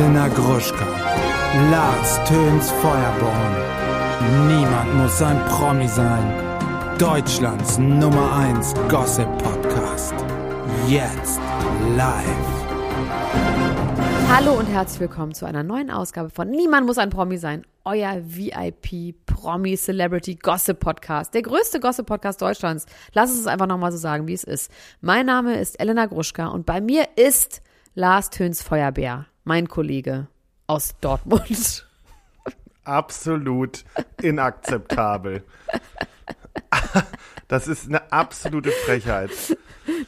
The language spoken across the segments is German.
Elena Gruschka, Lars Töns Feuerborn. Niemand muss ein Promi sein. Deutschlands Nummer 1 Gossip Podcast. Jetzt live. Hallo und herzlich willkommen zu einer neuen Ausgabe von Niemand muss ein Promi sein. Euer VIP Promi Celebrity Gossip Podcast. Der größte Gossip Podcast Deutschlands. Lass es einfach nochmal so sagen, wie es ist. Mein Name ist Elena Gruschka und bei mir ist Lars Töns Feuerbär, mein Kollege aus Dortmund. Absolut inakzeptabel. Das ist eine absolute Frechheit.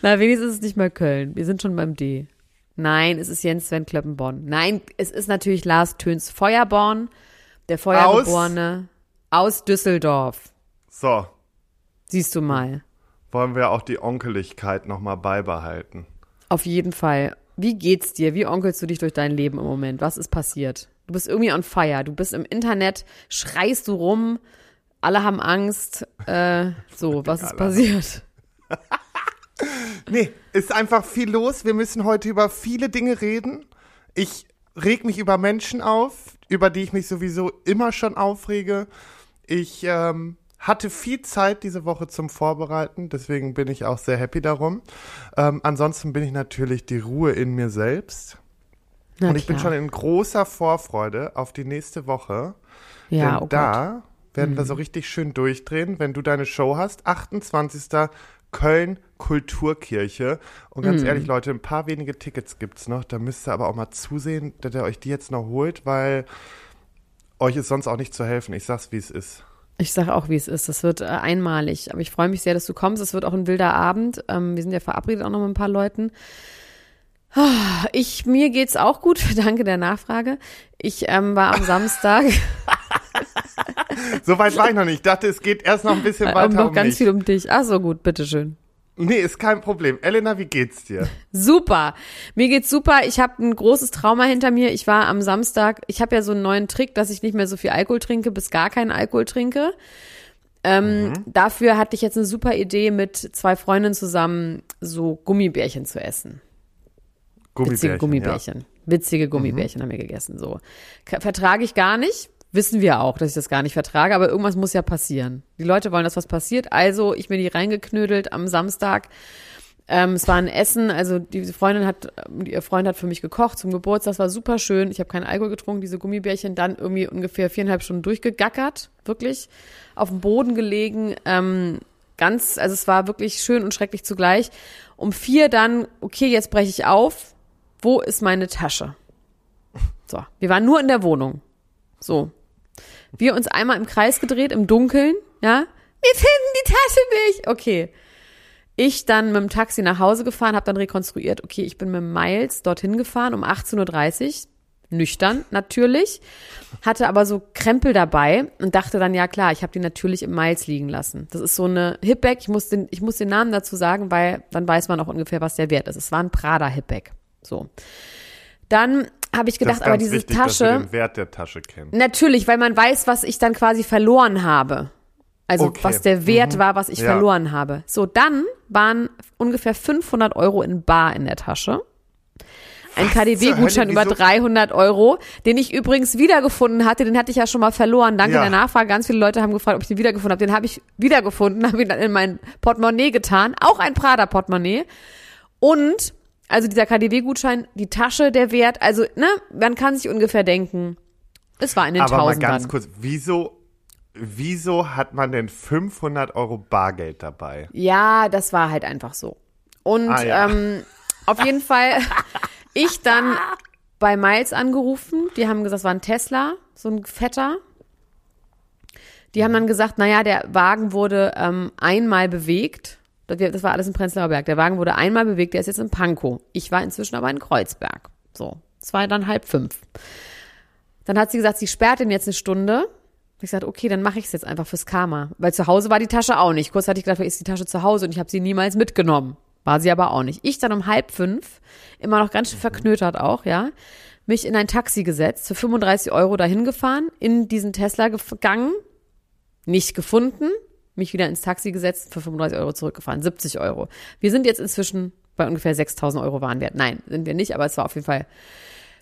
Na, wenigstens ist es nicht mal Köln. Wir sind schon beim D. Nein, es ist Jens Sven Klöppenborn. Nein, es ist natürlich Lars Töns Feuerborn, der Feuergeborene aus, aus Düsseldorf. So. Siehst du mal. Wollen wir auch die Onkeligkeit nochmal beibehalten? Auf jeden Fall. Wie geht's dir? Wie onkelst du dich durch dein Leben im Moment? Was ist passiert? Du bist irgendwie on fire. Du bist im Internet, schreist du rum, alle haben Angst. Äh, so, was ist passiert? nee, ist einfach viel los. Wir müssen heute über viele Dinge reden. Ich reg mich über Menschen auf, über die ich mich sowieso immer schon aufrege. Ich ähm, hatte viel Zeit diese Woche zum Vorbereiten, deswegen bin ich auch sehr happy darum. Ähm, ansonsten bin ich natürlich die Ruhe in mir selbst. Na und ich klar. bin schon in großer Vorfreude auf die nächste Woche. Ja, denn oh da Gott. werden mhm. wir so richtig schön durchdrehen, wenn du deine Show hast. 28. Köln Kulturkirche. Und ganz mm. ehrlich, Leute, ein paar wenige Tickets gibt's noch. Da müsst ihr aber auch mal zusehen, dass ihr euch die jetzt noch holt, weil euch ist sonst auch nicht zu helfen. Ich sag's, wie es ist. Ich sage auch, wie es ist. Das wird äh, einmalig. Aber ich freue mich sehr, dass du kommst. Es wird auch ein wilder Abend. Ähm, wir sind ja verabredet auch noch mit ein paar Leuten. Ah, ich, mir geht's auch gut. Danke der Nachfrage. Ich ähm, war am Samstag. so weit war ich noch nicht. Ich dachte, es geht erst noch ein bisschen weiter um, noch um ganz mich. viel um dich. Ach so, gut, bitteschön. Nee, ist kein Problem. Elena, wie geht's dir? Super. Mir geht's super. Ich habe ein großes Trauma hinter mir. Ich war am Samstag, ich habe ja so einen neuen Trick, dass ich nicht mehr so viel Alkohol trinke, bis gar keinen Alkohol trinke. Ähm, mhm. Dafür hatte ich jetzt eine super Idee, mit zwei Freundinnen zusammen so Gummibärchen zu essen. Gummibärchen. Witzige Gummibärchen. Ja. Witzige Gummibärchen mhm. haben wir gegessen. So. Vertrage ich gar nicht wissen wir auch, dass ich das gar nicht vertrage, aber irgendwas muss ja passieren. Die Leute wollen, dass was passiert, also ich mir die reingeknödelt am Samstag. Ähm, es war ein Essen, also diese Freundin hat, ihr Freund hat für mich gekocht zum Geburtstag, das war super schön. Ich habe keinen Alkohol getrunken, diese Gummibärchen dann irgendwie ungefähr viereinhalb Stunden durchgegackert, wirklich auf dem Boden gelegen. Ähm, ganz, also es war wirklich schön und schrecklich zugleich. Um vier dann, okay, jetzt breche ich auf. Wo ist meine Tasche? So, wir waren nur in der Wohnung. So, wir uns einmal im Kreis gedreht, im Dunkeln, ja. Wir finden die Tasche nicht. Okay. Ich dann mit dem Taxi nach Hause gefahren, habe dann rekonstruiert, okay, ich bin mit Miles dorthin gefahren um 18.30 Uhr, nüchtern natürlich, hatte aber so Krempel dabei und dachte dann, ja klar, ich habe die natürlich im Miles liegen lassen. Das ist so eine Hipback, ich muss, den, ich muss den Namen dazu sagen, weil dann weiß man auch ungefähr, was der wert ist. Es war ein Prada Hipback. So. Dann habe ich gedacht, aber diese wichtig, Tasche. Dass du den Wert der Tasche kennt. Natürlich, weil man weiß, was ich dann quasi verloren habe. Also okay. was der Wert mhm. war, was ich ja. verloren habe. So, dann waren ungefähr 500 Euro in Bar in der Tasche. Ein KDW-Gutschein über 300 Euro, den ich übrigens wiedergefunden hatte. Den hatte ich ja schon mal verloren. Danke ja. der Nachfrage. Ganz viele Leute haben gefragt, ob ich den wiedergefunden habe. Den habe ich wiedergefunden, habe ihn dann in mein Portemonnaie getan. Auch ein Prada-Portemonnaie. Und also dieser KDW-Gutschein, die Tasche, der Wert, also, ne, man kann sich ungefähr denken, es war in den Aber Tausendern. mal ganz kurz, wieso, wieso hat man denn 500 Euro Bargeld dabei? Ja, das war halt einfach so. Und ah, ja. ähm, auf jeden Fall, ich dann bei Miles angerufen, die haben gesagt, es war ein Tesla, so ein fetter. Die haben dann gesagt, naja, der Wagen wurde ähm, einmal bewegt das war alles in Prenzlauer Berg. Der Wagen wurde einmal bewegt, der ist jetzt in Pankow. Ich war inzwischen aber in Kreuzberg. So, es war dann halb fünf. Dann hat sie gesagt, sie sperrt ihn jetzt eine Stunde. Ich sagte, okay, dann mache ich es jetzt einfach fürs Karma. Weil zu Hause war die Tasche auch nicht. Kurz hatte ich gedacht, ist die Tasche zu Hause und ich habe sie niemals mitgenommen. War sie aber auch nicht. Ich dann um halb fünf, immer noch ganz schön verknötert auch, ja, mich in ein Taxi gesetzt, für 35 Euro dahin gefahren, in diesen Tesla gegangen, nicht gefunden, mich wieder ins Taxi gesetzt, für 35 Euro zurückgefahren, 70 Euro. Wir sind jetzt inzwischen bei ungefähr 6000 Euro Warenwert. Nein, sind wir nicht, aber es war auf jeden Fall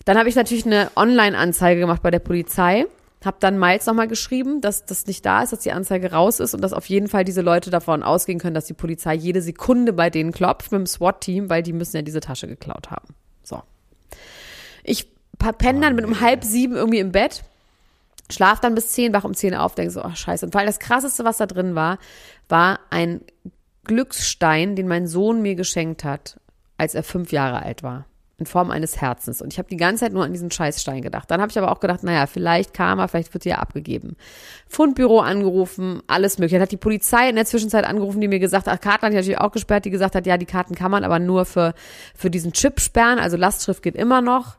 Dann habe ich natürlich eine Online-Anzeige gemacht bei der Polizei. Hab dann Miles nochmal geschrieben, dass das nicht da ist, dass die Anzeige raus ist und dass auf jeden Fall diese Leute davon ausgehen können, dass die Polizei jede Sekunde bei denen klopft mit dem SWAT-Team, weil die müssen ja diese Tasche geklaut haben. So. Ich penne dann mit um halb sieben irgendwie im Bett, schlaf dann bis zehn, wach um zehn auf, denke so, ach scheiße. Und weil das krasseste, was da drin war, war ein Glücksstein, den mein Sohn mir geschenkt hat, als er fünf Jahre alt war in Form eines Herzens. Und ich habe die ganze Zeit nur an diesen Scheißstein gedacht. Dann habe ich aber auch gedacht, naja, vielleicht Karma, vielleicht wird die ja abgegeben. Fundbüro angerufen, alles mögliche. Dann hat die Polizei in der Zwischenzeit angerufen, die mir gesagt hat, Karten hat ich natürlich auch gesperrt, die gesagt hat, ja, die Karten kann man aber nur für, für diesen Chip sperren. Also Lastschrift geht immer noch.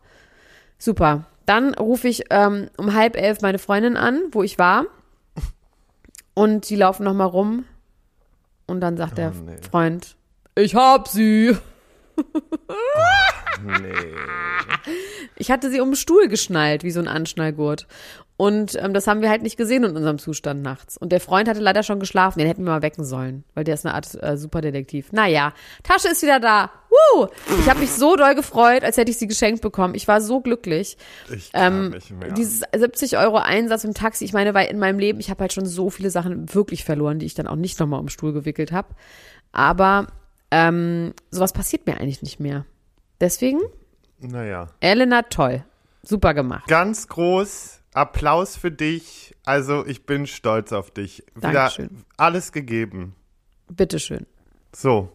Super. Dann rufe ich ähm, um halb elf meine Freundin an, wo ich war. Und die laufen nochmal rum. Und dann sagt Oh, der nee. Freund, ich hab sie. Nee. Ich hatte sie um den Stuhl geschnallt, wie so ein Anschnallgurt. Und ähm, das haben wir halt nicht gesehen in unserem Zustand nachts. Und der Freund hatte leider schon geschlafen, den hätten wir mal wecken sollen, weil der ist eine Art äh, Superdetektiv. Naja, Tasche ist wieder da. Woo! Ich habe mich so doll gefreut, als hätte ich sie geschenkt bekommen. Ich war so glücklich. Ich kann Ähm, nicht mehr. dieses 70 Euro Einsatz im Taxi, ich meine, weil in meinem Leben, ich habe halt schon so viele Sachen wirklich verloren, die ich dann auch nicht nochmal um Stuhl gewickelt habe. Aber ähm, sowas passiert mir eigentlich nicht mehr. Deswegen, naja. Elena, toll. Super gemacht. Ganz groß Applaus für dich. Also ich bin stolz auf dich. Wieder Dankeschön. alles gegeben. Bitteschön. So.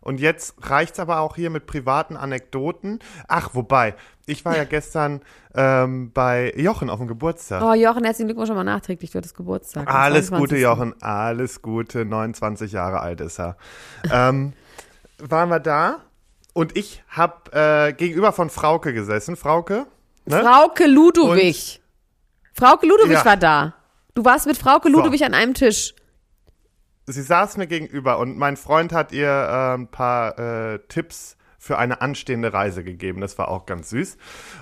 Und jetzt reicht's aber auch hier mit privaten Anekdoten. Ach, wobei, ich war ja gestern ähm, bei Jochen auf dem Geburtstag. Oh, Jochen, herzlichen Glückwunsch schon mal nachträglich. Du hattest Geburtstag. Alles 22.. Gute, Jochen. Alles Gute. 29 Jahre alt ist er. ähm, waren wir da und ich habe äh, gegenüber von Frauke gesessen. Frauke? Ne? Frauke Ludowig. Frauke Ludowig Ja. war da. Du warst mit Frauke Ludowig an einem Tisch. Sie saß mir gegenüber und mein Freund hat ihr äh, ein paar äh, Tipps für eine anstehende Reise gegeben. Das war auch ganz süß.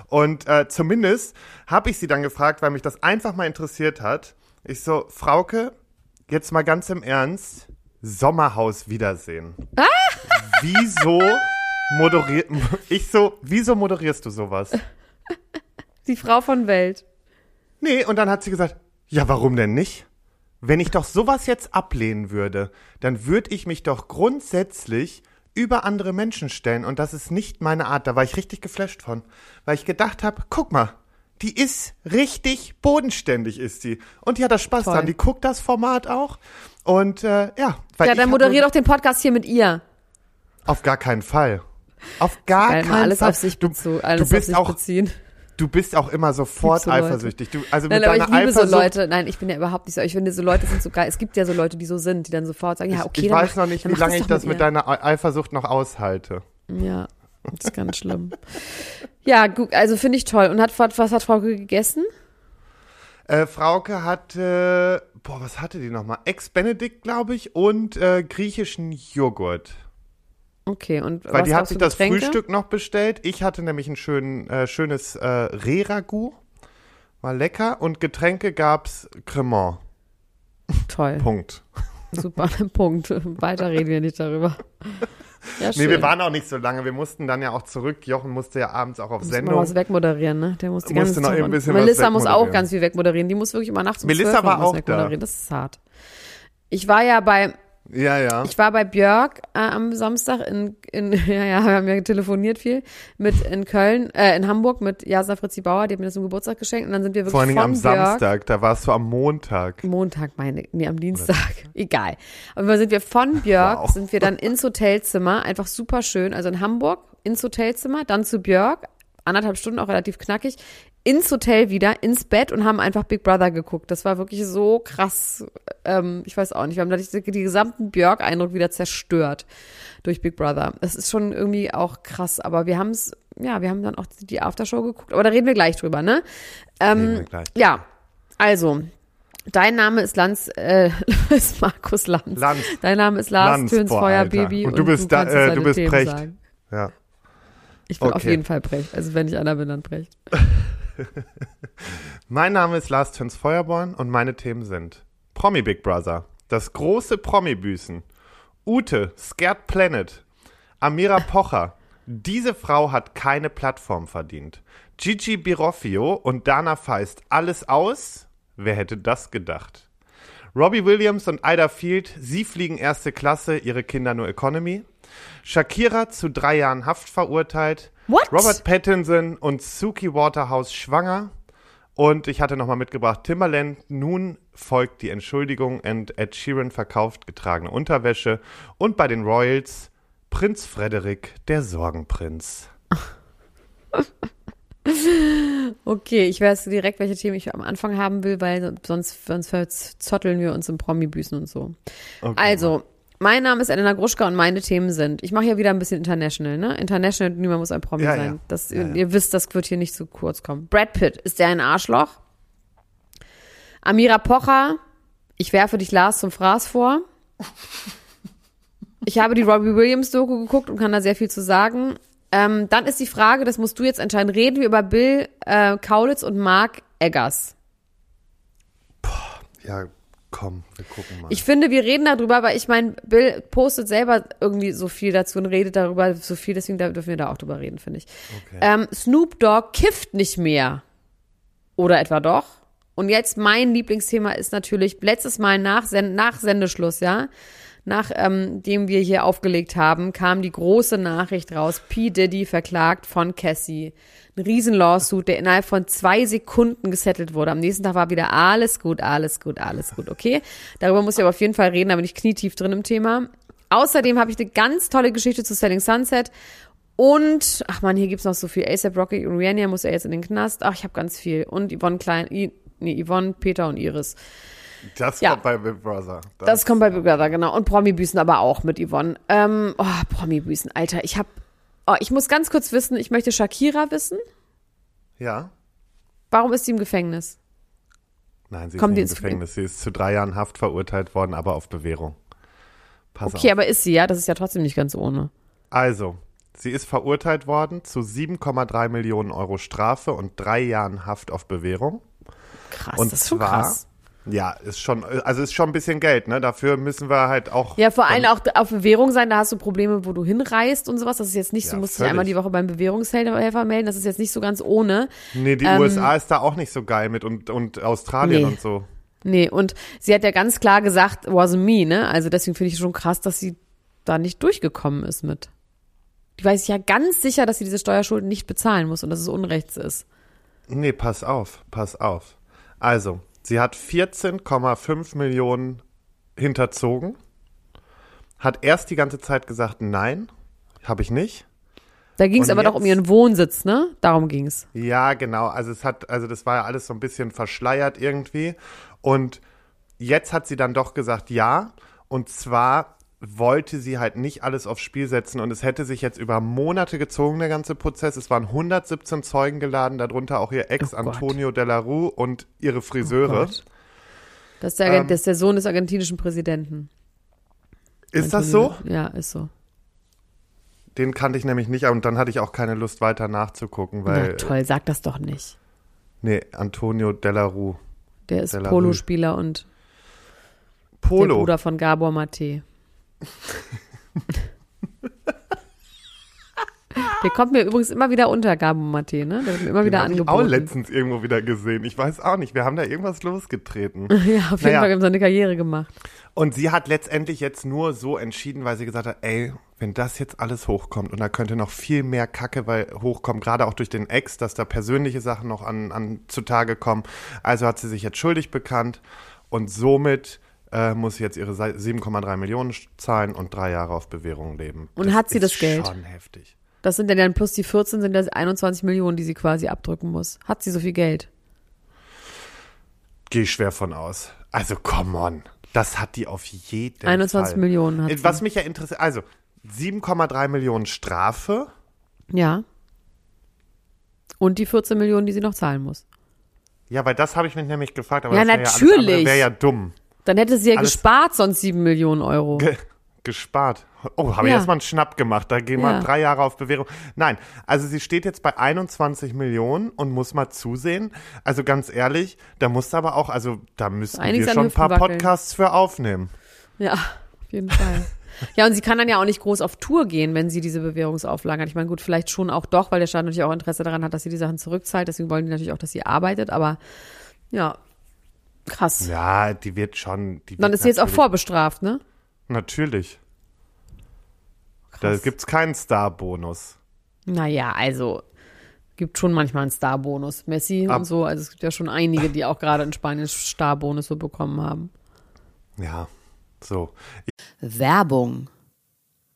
Und äh, zumindest habe ich sie dann gefragt, weil mich das einfach mal interessiert hat. Ich so, Frauke, jetzt mal ganz im Ernst, Sommerhaus Wiedersehen. Ah! Wieso moderiert, ich so, wieso moderierst du sowas? Die Frau von Welt. Nee, und dann hat sie gesagt, ja, warum denn nicht? Wenn ich doch sowas jetzt ablehnen würde, dann würde ich mich doch grundsätzlich über andere Menschen stellen und das ist nicht meine Art. Da war ich richtig geflasht von, weil ich gedacht habe, guck mal, die ist richtig bodenständig, ist die. Und die hat da Spaß Toll. dran. Die guckt das Format auch. Und äh, ja, weil Ja, dann moderier doch den Podcast hier mit ihr. auf gar keinen Fall. Auf gar Geil, keinen alles Fall. auf sich, du, bezu du alles auf bist sich auch, beziehen. Du bist auch immer sofort so eifersüchtig. Du, also Nein, mit aber ich liebe so Eifersucht, Leute. Nein, ich bin ja überhaupt nicht so. Ich finde, so Leute sind so geil. Es gibt ja so Leute, die so sind, die dann sofort sagen, ja, okay, ich dann weiß mach, noch nicht, wie lange ich das mit ihr. deiner Ei- Eifersucht noch aushalte. Ja, das ist ganz schlimm. Ja, gut, also finde ich toll. Und hat, was hat Frauke gegessen? Äh, Frauke hatte, boah, was hatte die nochmal? Ex-Benedict, glaube ich, und äh, griechischen Joghurt. Okay, und Weil was die hat sich das Getränke? Frühstück noch bestellt. Ich hatte nämlich ein schön, äh, schönes äh, Reh-Ragout. War lecker. Und Getränke gab's Cremant. Toll, Punkt. super, Punkt. Weiter reden wir nicht darüber. Ja, schön. Nee, wir waren auch nicht so lange. Wir mussten dann ja auch zurück. Jochen musste ja abends auch auf Muss Sendung. was wegmoderieren, ne? Der muss die Musste noch ein bisschen was Melissa muss auch ganz viel wegmoderieren. Die muss wirklich immer nachts um Melissa 12 noch war auch wegmoderieren. da. Das ist hart. Ich war ja bei, Ja, ja. ich war bei Björk äh, am Samstag in, in, ja, ja, wir haben ja telefoniert viel, mit in Köln, äh, in Hamburg mit Jasna Fritzi Bauer, die hat mir das zum Geburtstag geschenkt und dann sind wir wirklich Vor allen Dingen am Björk, Samstag. Da warst du am Montag. Montag meine, nee, am Dienstag, egal. Aber dann sind wir von Björk, Wow. sind wir dann ins Hotelzimmer, einfach super schön, also in Hamburg, ins Hotelzimmer, dann zu Björk, anderthalb Stunden, auch relativ knackig, ins Hotel wieder, ins Bett und haben einfach Big Brother geguckt. Das war wirklich so krass, ähm, ich weiß auch nicht, wir haben dadurch die, gesamten Björk-Eindruck wieder zerstört durch Big Brother. Das ist schon irgendwie auch krass, aber wir haben es, ja, wir haben dann auch die Aftershow geguckt, aber da reden wir gleich drüber, ne? Ähm, gleich. ja, also, dein Name ist Lanz, äh, ist Markus Lanz. Lanz. Dein Name ist Lars Lanz, Töns Feuerbaby. Und du bist da- kannst äh, jetzt du bist Precht. sagen. Ja. Ich bin auf Okay. jeden Fall Brecht. Also wenn ich einer bin, dann Brecht. Mein Name ist Lars Töns Feuerborn und meine Themen sind Promi Big Brother, das große Promi-Büßen, Ute, Scared Planet, Amira Pocher, Diese Frau hat keine Plattform verdient. Gigi Biroffio und Dana Feist alles aus? Wer hätte das gedacht? Robbie Williams und Ida Field, sie fliegen erste Klasse, ihre Kinder nur Economy. Shakira zu drei Jahren Haft verurteilt. What? Robert Pattinson und Suki Waterhouse schwanger. Und ich hatte nochmal mitgebracht, Timberland, nun folgt die Entschuldigung und Ed Sheeran verkauft getragene Unterwäsche. Und bei den Royals Prinz Frederik, der Sorgenprinz. Okay, ich weiß direkt, welche Themen ich am Anfang haben will, weil sonst, sonst verzotteln wir uns im Promi-Büßen und so. Okay. Also, mein Name ist Elena Gruschka und meine Themen sind, ich mache ja wieder ein bisschen international, ne? International, niemand muss ein Promi Ja, sein. ja. Das, Ja, ja. Ihr wisst, das wird hier nicht zu kurz kommen. Brad Pitt, ist der ein Arschloch? Amira Pocher, ich werfe dich Lars zum Fraß vor. Ich habe die Robbie Williams Doku geguckt und kann da sehr viel zu sagen. Ähm, dann ist die Frage, das musst du jetzt entscheiden, reden wir über Bill äh, Kaulitz und Mark Eggers. Ja, komm, wir gucken mal. Ich finde, wir reden darüber, weil ich meine, Bill postet selber irgendwie so viel dazu und redet darüber so viel, deswegen dürfen wir da auch drüber reden, finde ich. Okay. Ähm, Snoop Dogg kifft nicht mehr. Oder etwa doch? Und jetzt mein Lieblingsthema ist natürlich letztes Mal nach, Sen nach Sendeschluss, ja, nach ähm, wir hier aufgelegt haben, kam die große Nachricht raus. P. Diddy verklagt von Cassie. Ein Riesenlawsuit, der innerhalb von zwei Sekunden gesettelt wurde. Am nächsten Tag war wieder alles gut, alles gut, alles gut, okay? Darüber muss ich aber auf jeden Fall reden, da bin ich knietief drin im Thema. Außerdem habe ich eine ganz tolle Geschichte zu Selling Sunset. Und, ach man, hier gibt's noch so viel. ASAP Rocky und Rihanna muss ja jetzt in den Knast. Ach, ich habe ganz viel. Und Yvonne Klein, I, nee, Yvonne, Peter und Iris. Das ja. kommt bei Big Brother. Das kommt bei Big Brother, genau. Und Promi-Büßen aber auch mit Yvonne. Ähm, oh, Promi-Büßen, Alter. Ich hab, oh, ich muss ganz kurz wissen, ich möchte Shakira wissen. Ja. Warum ist sie im Gefängnis? Nein, sie Kommt ist nicht im Gefängnis. Sie ist zu drei Jahren Haft verurteilt worden, aber auf Bewährung. Pass Okay, auf. aber ist sie, ja? Das ist ja trotzdem nicht ganz ohne. Also, sie ist verurteilt worden zu 7,3 Millionen Euro Strafe und drei Jahren Haft auf Bewährung. Krass, Und das ist schon zwar, krass. Ja, ist schon, also ist schon ein bisschen Geld, ne? Dafür müssen wir halt auch. Ja, vor allem auch auf Bewährung sein, da hast du Probleme, wo du hinreist und sowas. Das ist jetzt nicht so, Ja, du musst dich völlig. einmal die Woche beim Bewährungshelfer melden. Das ist jetzt nicht so ganz ohne. Nee, die ähm, USA ist da auch nicht so geil mit und, und Australien Nee. und so. Nee, und sie hat ja ganz klar gesagt, wasn't me, ne? Also deswegen finde ich schon krass, dass sie da nicht durchgekommen ist mit. Die weiß ja ganz sicher, dass sie diese Steuerschulden nicht bezahlen muss und dass es Unrechts ist. Nee, pass auf, pass auf. Also, sie hat 14,5 Millionen hinterzogen, hat erst die ganze Zeit gesagt, nein, habe ich nicht. Da ging es aber doch um jetzt? ihren Wohnsitz, ne? Darum ging's. Ja, genau. Also es hat, also das war ja alles so ein bisschen verschleiert irgendwie. Und jetzt hat sie dann doch gesagt, ja. Und zwar wollte sie halt nicht alles aufs Spiel setzen und es hätte sich jetzt über Monate gezogen, der ganze Prozess. Es waren 117 Zeugen geladen, darunter auch ihr Ex Oh. Antonio Della Rue und ihre Friseure. Gott. Das ist, der, Ähm, das ist der Sohn des argentinischen Präsidenten. ist das so? Antonio- Ja, ist so. Den kannte ich nämlich nicht und dann hatte ich auch keine Lust weiter nachzugucken, Na weil toll, sag das doch nicht. nee, Antonio Della Rue. Der ist De la Polospieler und der Polo. Bruder von Gabor Mate. Der kommt mir übrigens immer wieder unter, Gabor Mate, ne? Der wird mir immer wieder Den hab ich auch angeboten. letztens irgendwo wieder gesehen. Ich weiß auch nicht. Wir haben da irgendwas losgetreten. Ja, auf jeden Naja. Fall haben sie eine Karriere gemacht. Und sie hat letztendlich jetzt nur so entschieden, weil sie gesagt hat, ey, wenn das jetzt alles hochkommt und da könnte noch viel mehr Kacke weil hochkommen, gerade auch durch den Ex, dass da persönliche Sachen noch an, an zutage kommen. Also hat sie sich jetzt schuldig bekannt und somit äh, muss sie jetzt ihre 7,3 Millionen zahlen und drei Jahre auf Bewährung leben. Und hat sie das Geld? Schon heftig. Das sind ja dann plus die 14 sind das 21 Millionen, die sie quasi abdrücken muss. Hat sie so viel Geld? Gehe ich schwer von aus. Also, come on. Das hat die auf jeden 21 Fall. Millionen hat Äh, Was mich ja interessiert, also 7,3 Millionen Strafe. Ja. Und die 14 Millionen, die sie noch zahlen muss. Ja, weil das habe ich mich nämlich gefragt. Aber Ja, das wär alles natürlich. andere Wäre ja dumm. Dann hätte sie ja Alles- gespart, sonst 7 Millionen Euro. Ge gespart. Oh, habe ich Ja. erstmal einen Schnapp gemacht. Da gehen wir Ja. drei Jahre auf Bewährung. Nein, also sie steht jetzt bei 21 Millionen und muss mal zusehen. Also ganz ehrlich, da muss aber auch, also da müssten Einiges wir schon ein paar wackeln. Podcasts für aufnehmen. Ja, auf jeden Fall. Ja, und sie kann dann ja auch nicht groß auf Tour gehen, wenn sie diese Bewährungsauflagen hat. Ich meine, gut, vielleicht schon auch doch, weil der Staat natürlich auch Interesse daran hat, dass sie die Sachen zurückzahlt. Deswegen wollen die natürlich auch, dass sie arbeitet. Aber ja, krass. Ja, die wird schon. Die wird dann ist sie jetzt auch vorbestraft, ne? Natürlich. Da Krass. gibt's keinen Star-Bonus. Naja, also gibt schon manchmal einen Starbonus. Messi Ab- und so. Also es gibt ja schon einige, die auch gerade in Spanien Starbonus so bekommen haben. Ja, so. Werbung.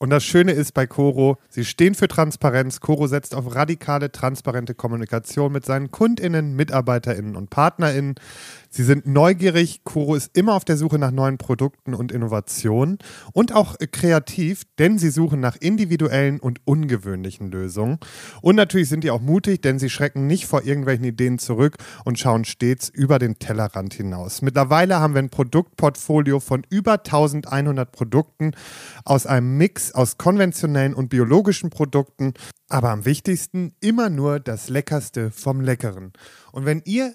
Und das Schöne ist bei Coro, sie stehen für Transparenz. Coro setzt auf radikale, transparente Kommunikation mit seinen KundInnen, MitarbeiterInnen und PartnerInnen. Sie sind neugierig. Coro ist immer auf der Suche nach neuen Produkten und Innovationen und auch kreativ, denn sie suchen nach individuellen und ungewöhnlichen Lösungen. Und natürlich sind die auch mutig, denn sie schrecken nicht vor irgendwelchen Ideen zurück und schauen stets über den Tellerrand hinaus. Mittlerweile haben wir ein Produktportfolio von über 1100 Produkten aus einem Mix aus konventionellen und biologischen Produkten, aber am wichtigsten immer nur das Leckerste vom Leckeren. Und wenn ihr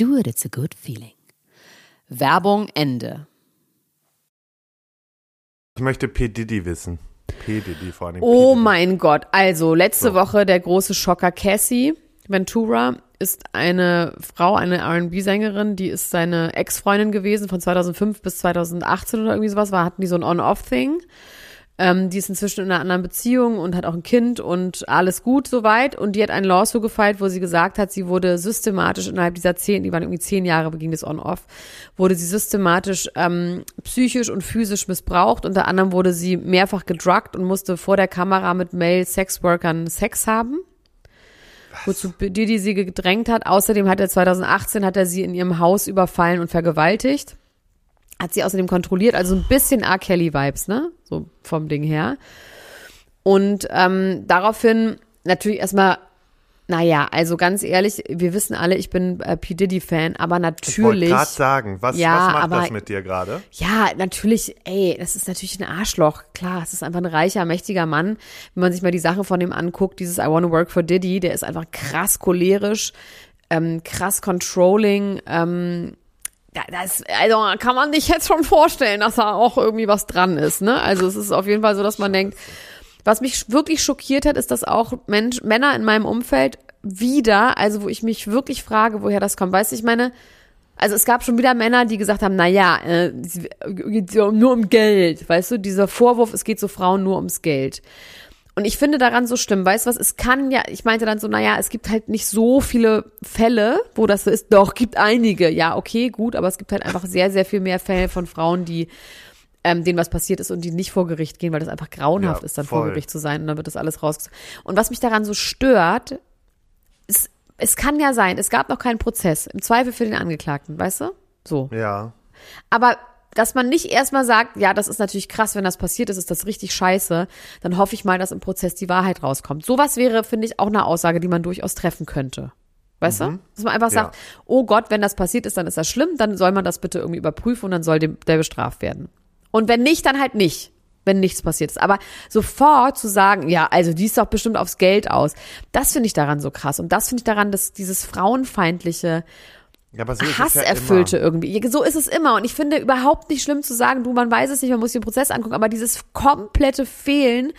Do it, it's a good feeling. Werbung Ende. Ich möchte P. Diddy wissen. P. Diddy vor allem. Oh mein Gott. Also, letzte Woche der große Schocker Cassie Ventura ist eine Frau, eine R&B-Sängerin, die ist seine Ex-Freundin gewesen von 2005 bis 2018 oder irgendwie sowas, war, hatten die so ein On-Off-Thing. Ähm, die ist inzwischen in einer anderen Beziehung und hat auch ein Kind und alles gut soweit. Und die hat einen Lawsuit gefeilt, wo sie gesagt hat, sie wurde systematisch innerhalb dieser zehn, die waren irgendwie zehn Jahre, beging das On-Off, wurde sie systematisch ähm, psychisch und physisch missbraucht. Unter anderem wurde sie mehrfach gedruckt und musste vor der Kamera mit Male-Sexworkern Sex haben. Wozu Didi sie gedrängt hat. Außerdem hat er 2018 hat er sie in ihrem Haus überfallen und vergewaltigt hat sie außerdem kontrolliert, also ein bisschen R. Kelly-Vibes, ne? So vom Ding her. Und ähm, daraufhin natürlich erstmal, naja, also ganz ehrlich, wir wissen alle, ich bin äh, P. Diddy-Fan, aber Ich wollte natürlich. gerade sagen, was, Ja, was macht aber- das mit dir gerade? Ja, natürlich, ey, das ist natürlich ein Arschloch. Klar, es ist einfach ein reicher, mächtiger Mann. Wenn man sich mal die Sachen von dem anguckt, dieses I Wanna Work for Diddy, der ist einfach krass cholerisch, ähm, krass Controlling. Ähm, das, also kann man sich jetzt schon vorstellen, dass da auch irgendwie was dran ist. Ne? Also es ist auf jeden Fall so, dass man denkt, was mich wirklich schockiert hat, ist, dass auch Mensch, Männer in meinem Umfeld wieder, also wo ich mich wirklich frage, woher das kommt. Weißt du, ich meine, also es gab schon wieder Männer, die gesagt haben, na ja, äh, geht nur um Geld, weißt du, dieser Vorwurf, es geht so Frauen nur ums Geld. Und ich finde daran so schlimm, weißt du was, es kann ja, ich meinte dann so, naja, es gibt halt nicht so viele Fälle, wo das so ist, doch, gibt einige, ja, okay, gut, aber es gibt halt einfach sehr, sehr viel mehr Fälle von Frauen, die ähm, denen was passiert ist und die nicht vor Gericht gehen, weil das einfach grauenhaft Ja, ist, dann voll. vor Gericht zu sein und dann wird das alles raus. Und was mich daran so stört, ist, es kann ja sein, es gab noch keinen Prozess, im Zweifel für den Angeklagten, weißt du? So. Ja. Aber dass man nicht erstmal sagt, ja, das ist natürlich krass, wenn das passiert ist, ist das richtig scheiße, dann hoffe ich mal, dass im Prozess die Wahrheit rauskommt. Sowas wäre, finde ich, auch eine Aussage, die man durchaus treffen könnte. Weißt du? Dass man einfach Ja. sagt, oh Gott, wenn das passiert ist, dann ist das schlimm, dann soll man das bitte irgendwie überprüfen und dann soll dem, der bestraft werden. Und wenn nicht, dann halt nicht, wenn nichts passiert ist. Aber sofort zu sagen, ja, also die ist doch bestimmt aufs Geld aus, das finde ich daran so krass. Und das finde ich daran, dass dieses frauenfeindliche, Ja, aber so ist es Hasserfüllte ja irgendwie. So ist es immer. Und ich finde überhaupt nicht schlimm zu sagen, du, man weiß es nicht, man muss den Prozess angucken, aber dieses komplette Fehlen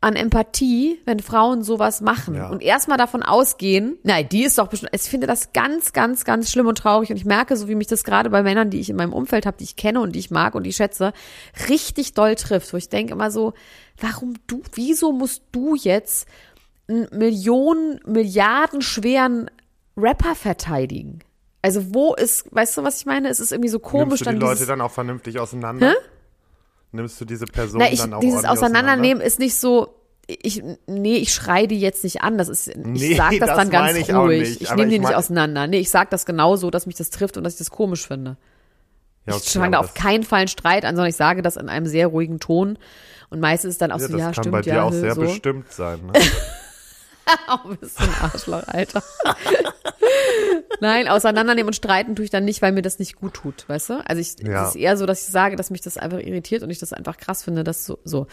an Empathie, wenn Frauen sowas machen Ja. und erstmal davon ausgehen, nein, die ist doch bestimmt, ich finde das ganz, ganz, ganz schlimm und traurig und ich merke, so wie mich das gerade bei Männern, die ich in meinem Umfeld habe, die ich kenne und die ich mag und die ich schätze, richtig doll trifft, wo ich denke immer so, warum du, wieso musst du jetzt einen Millionen, Milliarden schweren Rapper verteidigen? Also wo ist, weißt du, was ich meine? Es ist irgendwie so komisch Nimmst du die dann Leute dieses, dann auch vernünftig auseinander? Hä? Nimmst du diese Person na, ich, dann auch dieses Auseinandernehmen ist nicht so, ich, nee, ich schreie die jetzt nicht an. Das ist, ich Nee, sag das, das dann ganz ich auch ruhig. nicht, ich nehme die ich nicht auseinander. Nee, ich sag das genauso, dass mich das trifft und dass ich das komisch finde. Ja, ich okay, fange da auf keinen Fall einen Streit an, sondern ich sage das in einem sehr ruhigen Ton. Und meistens ist dann auch das, so, ja, ja, das kann stimmt, bei dir ja, auch sehr so. bestimmt sein. Ne? Bist du ein Arschloch, Alter. Nein, auseinandernehmen und streiten tue ich dann nicht, weil mir das nicht gut tut, weißt du? Also ich, Ja. es ist eher so, dass ich sage, dass mich das einfach irritiert und ich das einfach krass finde, dass so, so.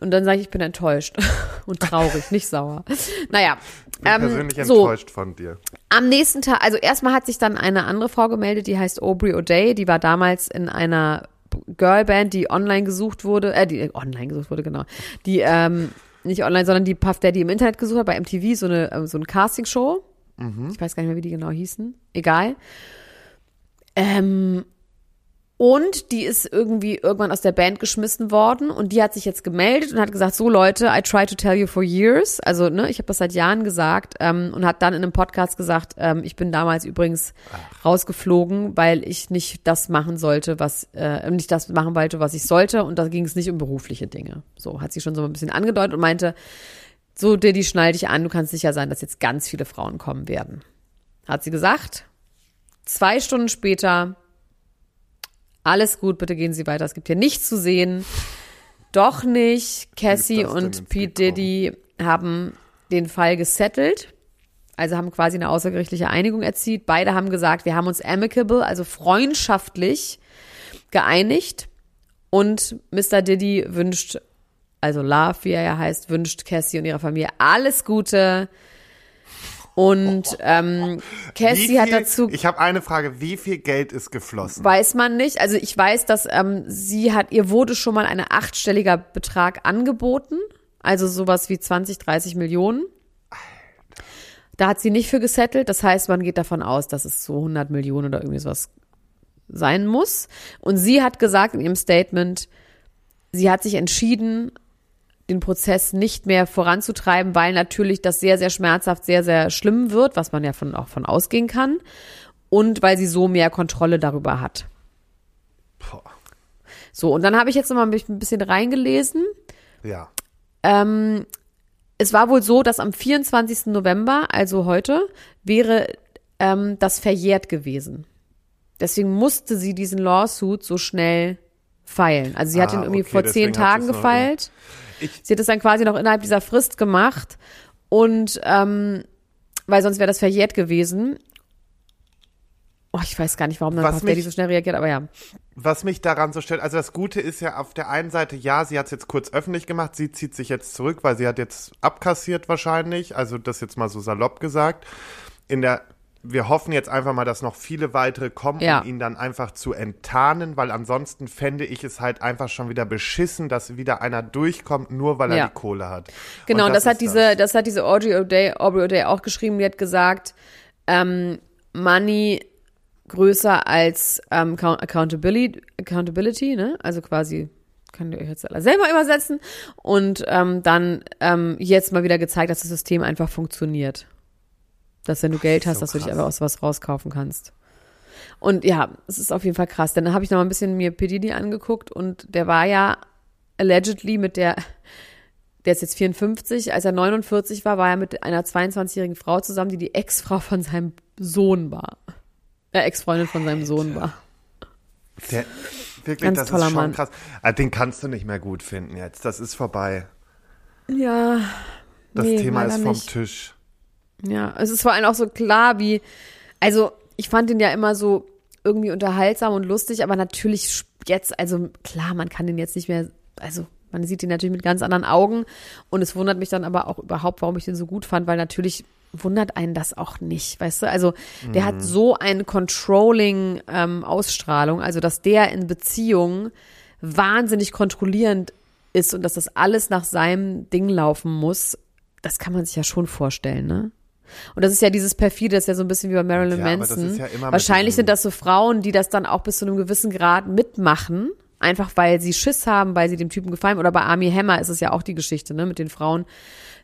Und dann sage ich, ich bin enttäuscht und traurig, nicht sauer. Naja, Ich bin ähm, persönlich so, enttäuscht von dir. am nächsten Tag, also erstmal hat sich dann eine andere Frau gemeldet, die heißt Aubrey O'Day, die war damals in einer Girlband, die online gesucht wurde, äh, die äh, online gesucht wurde, genau. Die, ähm, nicht online, sondern die Puff Daddy im Internet gesucht hat, bei MTV, so eine, ähm, so eine Castingshow. Ich weiß gar nicht mehr, wie die genau hießen. Egal. Ähm, und die ist irgendwie irgendwann aus der Band geschmissen worden und die hat sich jetzt gemeldet und hat gesagt, so Leute, I try to tell you for years. Also, ne, ich habe das seit Jahren gesagt ähm, und hat dann in einem Podcast gesagt, ähm, ich bin damals übrigens rausgeflogen, weil ich nicht das machen sollte, was, äh, nicht das machen wollte, was ich sollte und da ging es nicht um berufliche Dinge. So, hat sie schon so ein bisschen angedeutet und meinte, so, Diddy, schnall dich an, du kannst sicher sein, dass jetzt ganz viele Frauen kommen werden. Hat sie gesagt. Zwei Stunden später alles gut, bitte gehen Sie weiter. Es gibt hier nichts zu sehen. Doch nicht. Cassie und Pete? Diddy haben den Fall gesettelt. Also haben quasi eine außergerichtliche Einigung erzielt. Beide haben gesagt, wir haben uns amicable, also freundschaftlich geeinigt. Und Mr. Diddy wünscht, also Love, wie er ja heißt, wünscht Cassie und ihrer Familie alles Gute. Und ähm, Wie Cassie hat viel- dazu Ich habe eine Frage. Wie viel Geld ist geflossen? Weiß man nicht. Also ich weiß, dass ähm, sie hat, ihr wurde schon mal ein achtstelliger Betrag angeboten. Also sowas wie 20, 30 Millionen. Da hat sie nicht für gesettelt. Das heißt, man geht davon aus, dass es so 100 Millionen oder irgendwie sowas sein muss. Und sie hat gesagt in ihrem Statement, sie hat sich entschieden, den Prozess nicht mehr voranzutreiben, weil natürlich das sehr, sehr schmerzhaft, sehr, sehr schlimm wird, was man ja von, auch von ausgehen kann. Und weil sie so mehr Kontrolle darüber hat. Boah. So, und dann habe ich jetzt noch mal ein bisschen reingelesen. Ja. Ähm, es war wohl so, dass am 24. November, also heute, wäre ähm, das verjährt gewesen. Deswegen musste sie diesen Lawsuit so schnell feilen. Also sie hat Ah, ihn irgendwie okay, vor zehn hat Tagen noch gefeilt. Ich- Sie hat es dann quasi noch innerhalb dieser Frist gemacht und ähm, weil sonst wäre das verjährt gewesen. Oh, ich weiß gar nicht, warum dann Was Puff Daddy mich- so schnell reagiert, aber ja. Was mich daran so stellt, also das Gute ist ja auf der einen Seite, ja, sie hat es jetzt kurz öffentlich gemacht, sie zieht sich jetzt zurück, weil sie hat jetzt abkassiert wahrscheinlich, also das jetzt mal so salopp gesagt. In der wir hoffen jetzt einfach mal, dass noch viele weitere kommen, Ja. um ihn dann einfach zu enttarnen, weil ansonsten fände ich es halt einfach schon wieder beschissen, dass wieder einer durchkommt, nur weil er Ja. die Kohle hat. Genau, Und und das, hat diese, das. hat diese Audrey O'Day, Aubrey O'Day auch geschrieben. Die hat gesagt, ähm, Money größer als ähm, Account- Accountability, Accountability, ne? Also quasi könnt ihr euch jetzt alle selber übersetzen und ähm, dann ähm, jetzt mal wieder gezeigt, dass das System einfach funktioniert. Dass wenn du Geld hast, so dass du dich einfach aus was rauskaufen kannst. Und ja, es ist auf jeden Fall krass. Dann habe ich noch mal ein bisschen mir P. Diddy angeguckt und der war ja allegedly mit der, der ist jetzt 54, als er 49 war, war er mit einer 22-jährigen Frau zusammen, die die Ex-Frau von seinem Sohn war. Äh, Ex-Freundin von seinem Sohn war. Der, wirklich, Ganz das toller ist schon Mann. krass. Ah, Den kannst du nicht mehr gut finden jetzt. Das ist vorbei. Ja. Das nee, Thema ist vom nicht. Tisch. Ja, es ist vor allem auch so klar, wie, also ich fand den ja immer so irgendwie unterhaltsam und lustig, aber natürlich jetzt, also klar, man kann den jetzt nicht mehr, also man sieht den natürlich mit ganz anderen Augen und es wundert mich dann aber auch überhaupt, warum ich den so gut fand, weil natürlich wundert einen das auch nicht, weißt du? Also der hat so eine controlling ähm, Ausstrahlung, also dass der in Beziehungen wahnsinnig kontrollierend ist und dass das alles nach seinem Ding laufen muss, das kann man sich ja schon vorstellen, ne? Und das ist ja dieses perfide, das ist ja so ein bisschen wie bei Marilyn Ja, Manson. ja Wahrscheinlich sind das so Frauen, die das dann auch bis zu einem gewissen Grad mitmachen, einfach weil sie Schiss haben, weil sie dem Typen gefallen. Oder bei Army Hammer ist es ja auch die Geschichte, ne, mit den Frauen,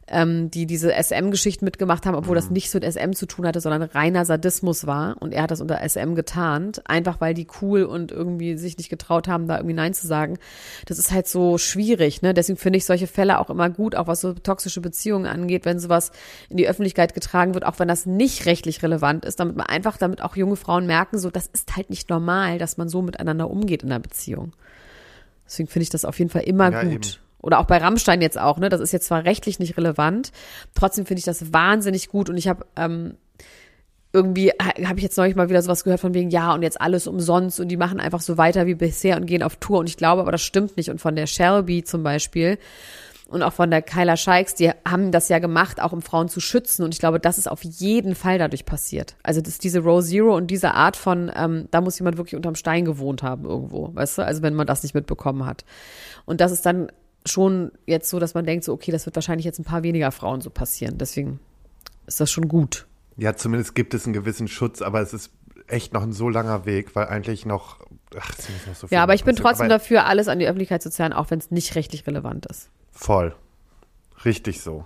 ähm, die diese SM-Geschichten mitgemacht haben, obwohl das Mhm. nichts mit SM zu tun hatte, sondern reiner Sadismus war. Und er hat das unter SM getarnt, einfach weil die cool und irgendwie sich nicht getraut haben, da irgendwie Nein zu sagen. Das ist halt so schwierig, ne? Deswegen finde ich solche Fälle auch immer gut, auch was so toxische Beziehungen angeht, wenn sowas in die Öffentlichkeit getragen wird, auch wenn das nicht rechtlich relevant ist, damit man einfach, damit auch junge Frauen merken, so, das ist halt nicht normal, dass man so miteinander umgeht in einer Beziehung. Deswegen finde ich das auf jeden Fall immer Ja, gut. eben. Oder auch bei Rammstein jetzt auch, ne? Das ist jetzt zwar rechtlich nicht relevant, trotzdem finde ich das wahnsinnig gut und ich habe ähm, irgendwie habe ich jetzt neulich mal wieder sowas gehört von wegen, ja, und jetzt alles umsonst und die machen einfach so weiter wie bisher und gehen auf Tour. Und ich glaube, aber das stimmt nicht. Und von der Shelby zum Beispiel und auch von der Kyla Scheiks, die haben das ja gemacht, auch um Frauen zu schützen. Und ich glaube, das ist auf jeden Fall dadurch passiert. Also das diese Row Zero und diese Art von, ähm, da muss jemand wirklich unterm Stein gewohnt haben irgendwo, weißt du? Also wenn man das nicht mitbekommen hat. Und das ist dann schon jetzt so, dass man denkt, so, okay, das wird wahrscheinlich jetzt ein paar weniger Frauen so passieren. Deswegen ist das schon gut. Ja, zumindest gibt es einen gewissen Schutz, aber es ist echt noch ein so langer Weg, weil eigentlich noch, ach, es muss noch so viel Ja, aber ich bin trotzdem Aber dafür, alles an die Öffentlichkeit zu zerren, auch wenn es nicht rechtlich relevant ist. Voll. Richtig so.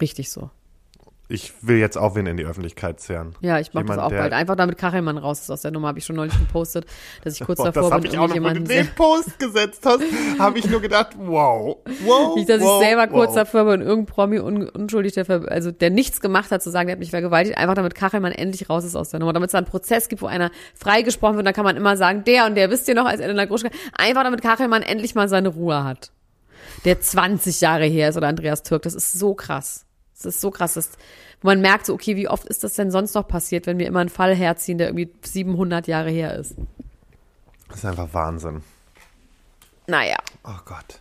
Richtig so. Ich will jetzt auch wen in die Öffentlichkeit zerren. Ja, ich mach das auch bald. Einfach damit Kachelmann raus ist aus der Nummer, habe ich schon neulich gepostet, dass ich kurz Boah, davor das bin, ich auch noch, wo du den Post gesetzt hast, habe ich nur gedacht, wow, wow, nicht, dass wow, ich selber kurz wow. davor bin, irgendein Promi un, unschuldig, der, also der nichts gemacht hat, zu sagen, der hat mich vergewaltigt, einfach damit Kachelmann endlich raus ist aus der Nummer, damit es da einen Prozess gibt, wo einer freigesprochen wird, dann kann man immer sagen, der und der, wisst ihr noch, als Elena Gruschka, einfach damit Kachelmann endlich mal seine Ruhe hat. Der 20 Jahre her ist oder Andreas Türk, das ist so krass. Das ist so krass, dass, man merkt, so, okay, wie oft ist das denn sonst noch passiert, wenn wir immer einen Fall herziehen, der irgendwie 700 Jahre her ist? Das ist einfach Wahnsinn. Naja. Oh Gott.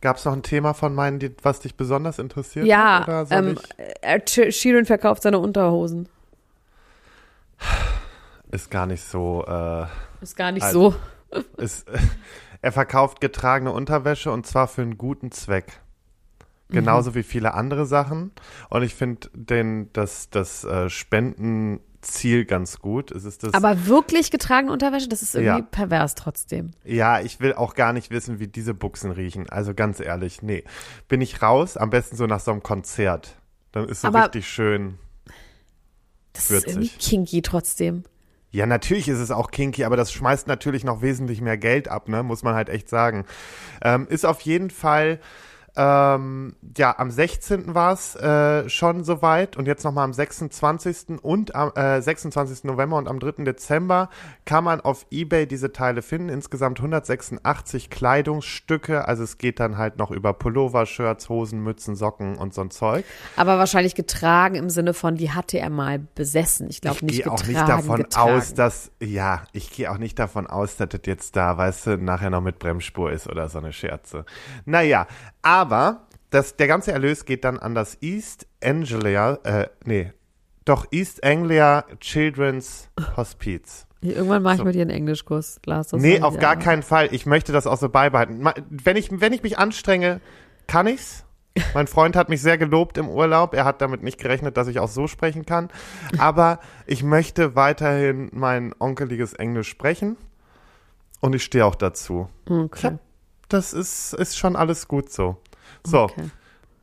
Gab es noch ein Thema von meinen, die, was dich besonders interessiert? Ja, ähm, ich? äh, Sh- Sheeran verkauft seine Unterhosen. Ist gar nicht so. Äh, Ist gar nicht Also- so. ist, er verkauft getragene Unterwäsche und zwar für einen guten Zweck. Genauso Mhm. wie viele andere Sachen. Und ich finde den das, das äh, Spendenziel ganz gut. Es ist das, Aber wirklich getragene Unterwäsche, das ist irgendwie Ja. pervers trotzdem. ja, ich will auch gar nicht wissen, wie diese Buchsen riechen. Also ganz ehrlich, nee. Bin ich raus, am besten so nach so einem Konzert. Dann ist so Aber- richtig schön. Das Würzig. ist irgendwie kinky trotzdem. Ja, natürlich ist es auch kinky, aber das schmeißt natürlich noch wesentlich mehr Geld ab, ne? Muss man halt echt sagen. Ähm, ist auf jeden Fall, ähm, ja, am 16. war es äh, schon soweit und jetzt nochmal am 26. und am äh, 26. November und am 3. Dezember kann man auf Ebay diese Teile finden. Insgesamt 186 Kleidungsstücke. Also es geht dann halt noch über Pullover, Shirts, Hosen, Mützen, Socken und so ein Zeug. Aber wahrscheinlich getragen im Sinne von, die hatte er mal besessen. Ich glaube ich nicht gehe auch nicht davon getragen. aus, dass, ja, ich gehe auch nicht davon aus, dass das jetzt da, weißt du, nachher noch mit Bremsspur ist oder so eine Scherze. Naja, aber das, der ganze Erlös geht dann an das East Anglia, äh, nee, doch East Anglia Children's Hospiz. Irgendwann mache ich So. mit dir einen Englischkurs, Lars. nee, auf ich gar aber. keinen Fall. Ich möchte das auch so beibehalten. Wenn ich, wenn ich mich anstrenge, kann ich's. Mein Freund hat mich sehr gelobt im Urlaub. Er hat damit nicht gerechnet, dass ich auch so sprechen kann. Aber ich möchte weiterhin mein onkeliges Englisch sprechen. Und ich stehe auch dazu. Okay. Das ist, ist schon alles gut so. So, okay.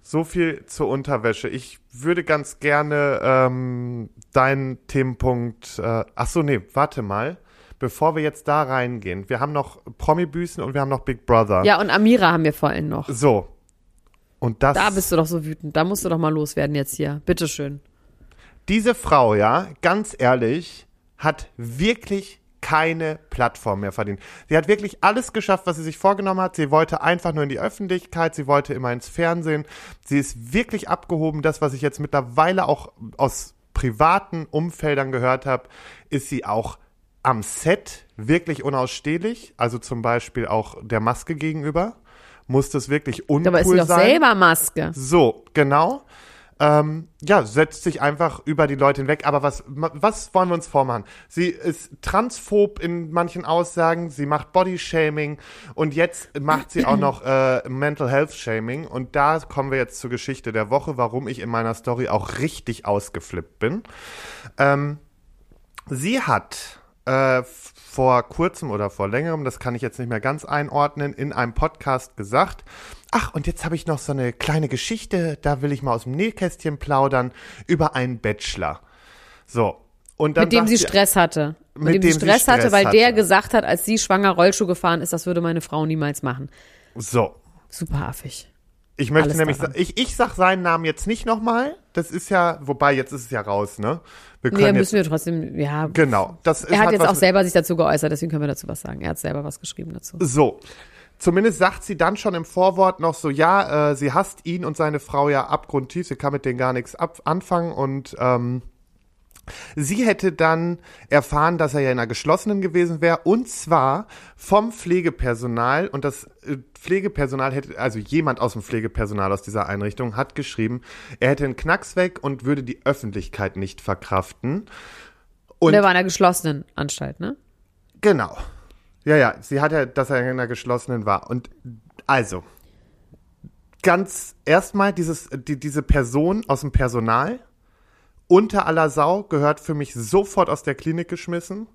so viel zur Unterwäsche. Ich würde ganz gerne ähm, deinen Themenpunkt. Äh, ach so, nee, warte mal. Bevor wir jetzt da reingehen, wir haben noch Promi-Büßen und wir haben noch Big Brother. Ja, und Amira haben wir vorhin noch. So. Und das. Da bist du doch so wütend. Da musst du doch mal loswerden jetzt hier. Bitteschön. diese Frau, ja, ganz ehrlich, hat wirklich keine Plattform mehr verdient. Sie hat wirklich alles geschafft, was sie sich vorgenommen hat. Sie wollte einfach nur in die Öffentlichkeit, sie wollte immer ins Fernsehen. Sie ist wirklich abgehoben. Das, was ich jetzt mittlerweile auch aus privaten Umfeldern gehört habe, ist sie auch am Set wirklich unausstehlich. Also zum Beispiel auch der Maske gegenüber. Muss das wirklich uncool Dabei ist sie doch sein. selber Maske. So, genau. Ähm, ja, setzt sich einfach über die Leute hinweg. Aber was, was wollen wir uns vormachen? Sie ist transphob in manchen Aussagen, sie macht Bodyshaming und jetzt macht sie auch noch äh, Mental Health Shaming. Und da kommen wir jetzt zur Geschichte der Woche, warum ich in meiner Story auch richtig ausgeflippt bin. Ähm, sie hat äh, vor kurzem oder vor längerem, das kann ich jetzt nicht mehr ganz einordnen, in einem Podcast gesagt, ach, und jetzt habe ich noch so eine kleine Geschichte, da will ich mal aus dem Nähkästchen plaudern, über einen Bachelor. So. Und dann Mit dem sie Stress hatte. Mit, Mit dem, dem sie Stress hatte, weil der hatte. gesagt hat, als sie schwanger Rollschuh gefahren ist, das würde meine Frau niemals machen. So. Super affig. Ich möchte Alles nämlich, daran. ich, ich sag seinen Namen jetzt nicht nochmal. Das ist ja, wobei jetzt ist es ja raus, ne? Wir Nee, können müssen jetzt, wir trotzdem, ja. genau. Das ist, Er hat jetzt was auch selber sich dazu geäußert, deswegen können wir dazu was sagen. Er hat selber was geschrieben dazu. So. Zumindest sagt sie dann schon im Vorwort noch so, ja, äh, sie hasst ihn und seine Frau ja abgrundtief, sie kann mit denen gar nichts ab anfangen und ähm, sie hätte dann erfahren, dass er ja in einer geschlossenen gewesen wäre und zwar vom Pflegepersonal und das äh, Pflegepersonal hätte, also jemand aus dem Pflegepersonal aus dieser Einrichtung hat geschrieben, er hätte einen Knacks weg und würde die Öffentlichkeit nicht verkraften. Und er war in einer geschlossenen Anstalt, ne? Genau. Ja, ja, sie hat ja, dass er in einer geschlossenen war. Und also, ganz erstmal dieses, die, diese Person aus dem Personal unter aller Sau gehört für mich sofort aus der Klinik geschmissen,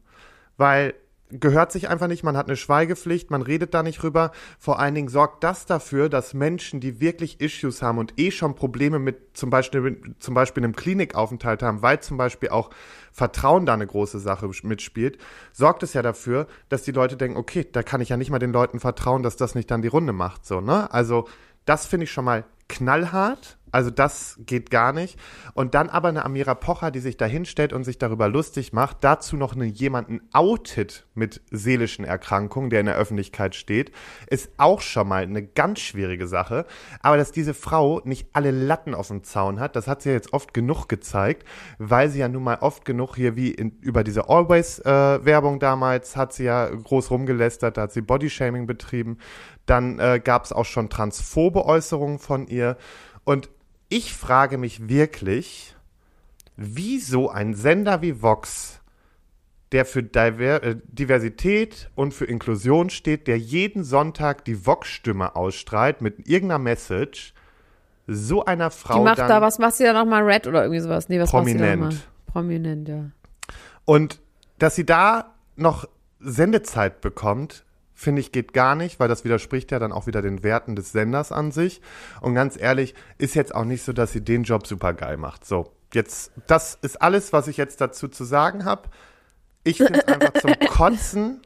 weil gehört sich einfach nicht, man hat eine Schweigepflicht, man redet da nicht rüber. Vor allen Dingen sorgt das dafür, dass Menschen, die wirklich Issues haben und eh schon Probleme mit zum Beispiel, zum Beispiel einem Klinikaufenthalt haben, weil zum Beispiel auch Vertrauen da eine große Sache mitspielt, sorgt es ja dafür, dass die Leute denken, okay, da kann ich ja nicht mal den Leuten vertrauen, dass das nicht dann die Runde macht, so, ne? Also, das finde ich schon mal knallhart. Also das geht gar nicht. Und dann aber eine Amira Pocher, die sich da hinstellt und sich darüber lustig macht, dazu noch eine, jemanden outet mit seelischen Erkrankungen, der in der Öffentlichkeit steht, ist auch schon mal eine ganz schwierige Sache. Aber dass diese Frau nicht alle Latten auf dem Zaun hat, das hat sie ja jetzt oft genug gezeigt, weil sie ja nun mal oft genug hier wie in, über diese Always-Werbung damals hat sie ja groß rumgelästert, da hat sie Bodyshaming betrieben. Dann äh, gab es auch schon transphobe Äußerungen von ihr. Und ich frage mich wirklich, wieso ein Sender wie Vox, der für Diver äh, Diversität und für Inklusion steht, der jeden Sonntag die Vox-Stimme ausstrahlt mit irgendeiner Message, so einer Frau Die macht dann da, was macht sie da nochmal? Red oder irgendwie sowas? Nee, was macht sie da Prominent. Prominent, ja. Und dass sie da noch Sendezeit bekommt, finde ich, geht gar nicht, weil das widerspricht ja dann auch wieder den Werten des Senders an sich. Und ganz ehrlich, ist jetzt auch nicht so, dass sie den Job super geil macht. So, jetzt, das ist alles, was ich jetzt dazu zu sagen habe. Ich finde es einfach zum Kotzen.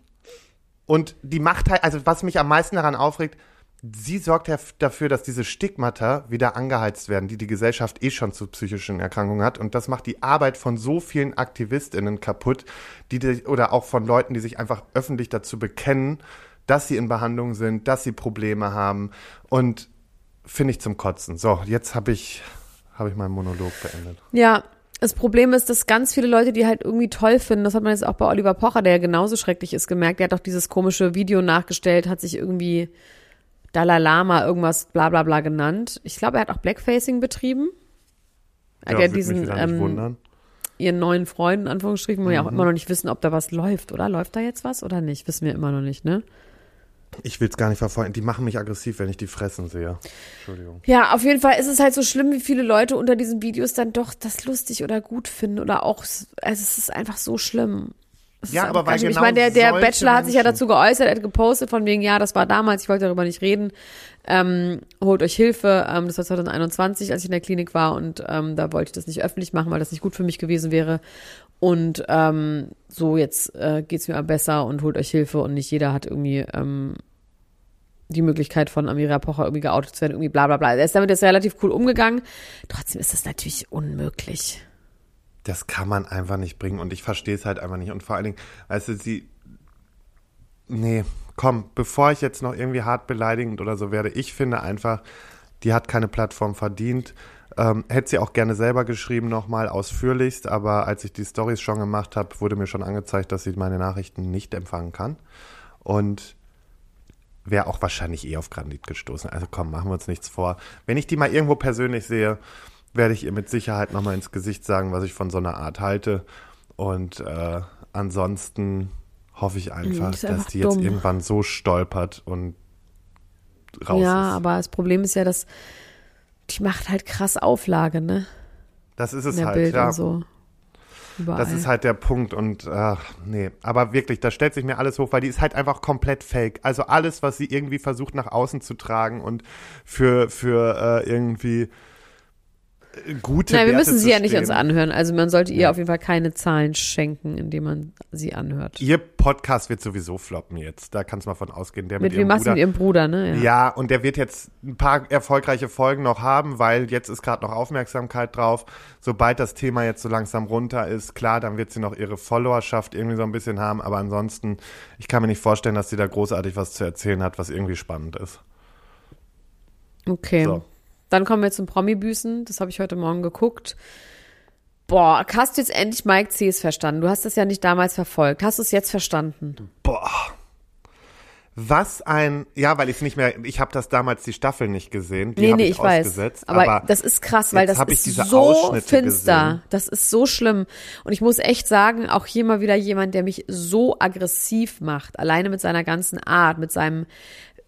Und die macht halt, also was mich am meisten daran aufregt, sie sorgt dafür, dass diese Stigmata wieder angeheizt werden, die die Gesellschaft eh schon zu psychischen Erkrankungen hat. Und das macht die Arbeit von so vielen AktivistInnen kaputt, die, oder auch von Leuten, die sich einfach öffentlich dazu bekennen, dass sie in Behandlung sind, dass sie Probleme haben. Und finde ich zum Kotzen. So, jetzt habe ich, habe ich meinen Monolog beendet. Ja, das Problem ist, dass ganz viele Leute, die halt irgendwie toll finden, das hat man jetzt auch bei Oliver Pocher, der ja genauso schrecklich ist, gemerkt. Der hat doch dieses komische Video nachgestellt, hat sich irgendwie Dalai Lama irgendwas bla bla bla genannt. Ich glaube, er hat auch Blackfacing betrieben. Er hat ja, diesen, ähm, wundern. ihren neuen Freund, in Anführungsstrichen, wo wir ja Mhm. auch immer noch nicht wissen, ob da was läuft, oder? Läuft da jetzt was oder nicht? Wissen wir immer noch nicht, ne? Ich will es gar nicht verfolgen. Die machen mich aggressiv, wenn ich die fressen sehe. Entschuldigung. Ja, auf jeden Fall ist es halt so schlimm, wie viele Leute unter diesen Videos dann doch das lustig oder gut finden oder auch, also es ist einfach so schlimm. Es Ja, aber weil genau Ich meine, der, der Bachelor hat sich ja dazu geäußert, er hat gepostet von wegen, ja, das war damals, ich wollte darüber nicht reden. Ähm, holt euch Hilfe. Ähm, das war 2021, als ich in der Klinik war und ähm, da wollte ich das nicht öffentlich machen, weil das nicht gut für mich gewesen wäre. Und ähm, so, jetzt äh, geht's mir besser und holt euch Hilfe und nicht jeder hat irgendwie ähm, die Möglichkeit von Amira Pocher irgendwie geoutet zu werden, irgendwie bla bla bla. Er ist damit jetzt relativ cool umgegangen. Trotzdem ist das natürlich unmöglich. Das kann man einfach nicht bringen und ich verstehe es halt einfach nicht. Und vor allen Dingen, weißt du, sie. Nee, komm, bevor ich jetzt noch irgendwie hart beleidigend oder so werde, ich finde einfach, die hat keine Plattform verdient. Ähm, hätte sie auch gerne selber geschrieben, nochmal ausführlichst, aber als ich die Stories schon gemacht habe, wurde mir schon angezeigt, dass sie meine Nachrichten nicht empfangen kann. Und wäre auch wahrscheinlich eh auf Granit gestoßen. Also komm, machen wir uns nichts vor. Wenn ich die mal irgendwo persönlich sehe, werde ich ihr mit Sicherheit nochmal ins Gesicht sagen, was ich von so einer Art halte. Und äh, ansonsten hoffe ich einfach, ist dass einfach die jetzt dumm. irgendwann so stolpert und raus ja, ist. aber das Problem ist ja, dass die macht halt krass Auflage, ne? Das ist es halt, Bild ja. so. Überall. Das ist halt der Punkt und ach, nee, aber wirklich, da stellt sich mir alles hoch, weil die ist halt einfach komplett fake. Also alles, was sie irgendwie versucht nach außen zu tragen und für für äh, irgendwie gute Nein, wir müssen sie ja nicht uns anhören. Also man sollte ihr Ja. auf jeden Fall keine Zahlen schenken, indem man sie anhört. Ihr Podcast wird sowieso floppen jetzt. Da kannst du mal von ausgehen. Der mit, Mit wem ihrem Bruder. mit ihrem Bruder, ne? Ja. und der wird jetzt ein paar erfolgreiche Folgen noch haben, weil jetzt ist gerade noch Aufmerksamkeit drauf. Sobald das Thema jetzt so langsam runter ist, klar, dann wird sie noch ihre Followerschaft irgendwie so ein bisschen haben. Aber ansonsten, ich kann mir nicht vorstellen, dass sie da großartig was zu erzählen hat, was irgendwie spannend ist. Okay. So. Dann kommen wir zum Promi-Büßen. Das habe ich heute Morgen geguckt. Boah, hast du jetzt endlich Mike Cs verstanden? Du hast das ja nicht damals verfolgt. Hast du es jetzt verstanden? Boah. Was ein, ja, weil ich es nicht mehr, ich habe das damals die Staffel nicht gesehen, die nee, nee, ich, ich weiß. ausgesetzt. Aber, das ist krass, weil das ist so finster. gesehen. Das ist so schlimm. Und ich muss echt sagen, auch hier mal wieder jemand, der mich so aggressiv macht. Alleine mit seiner ganzen Art, mit seinem,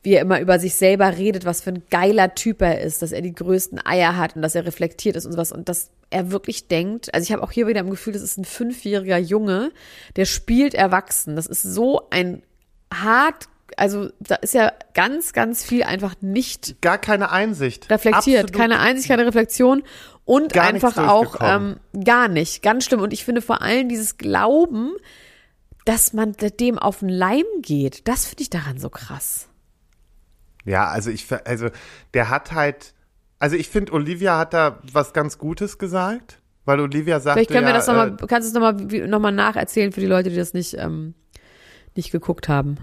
wie er immer über sich selber redet, was für ein geiler Typ er ist, dass er die größten Eier hat und dass er reflektiert ist und sowas. Und dass er wirklich denkt, also ich habe auch hier wieder im Gefühl, das ist ein fünfjähriger Junge, der spielt erwachsen. Das ist so ein hart, also da ist ja ganz, ganz viel einfach nicht gar keine Einsicht. reflektiert, Absolut keine Einsicht, keine Reflexion und Gar einfach auch ähm, gar nicht, ganz schlimm. Und ich finde vor allem dieses Glauben, dass man dem auf den Leim geht, das finde ich daran so krass. Ja, also ich, also der hat halt, also ich finde, Olivia hat da was ganz Gutes gesagt, weil Olivia sagte Vielleicht können wir ja, das nochmal, äh, kannst du es nochmal noch mal nacherzählen für die Leute, die das nicht, ähm, nicht geguckt haben.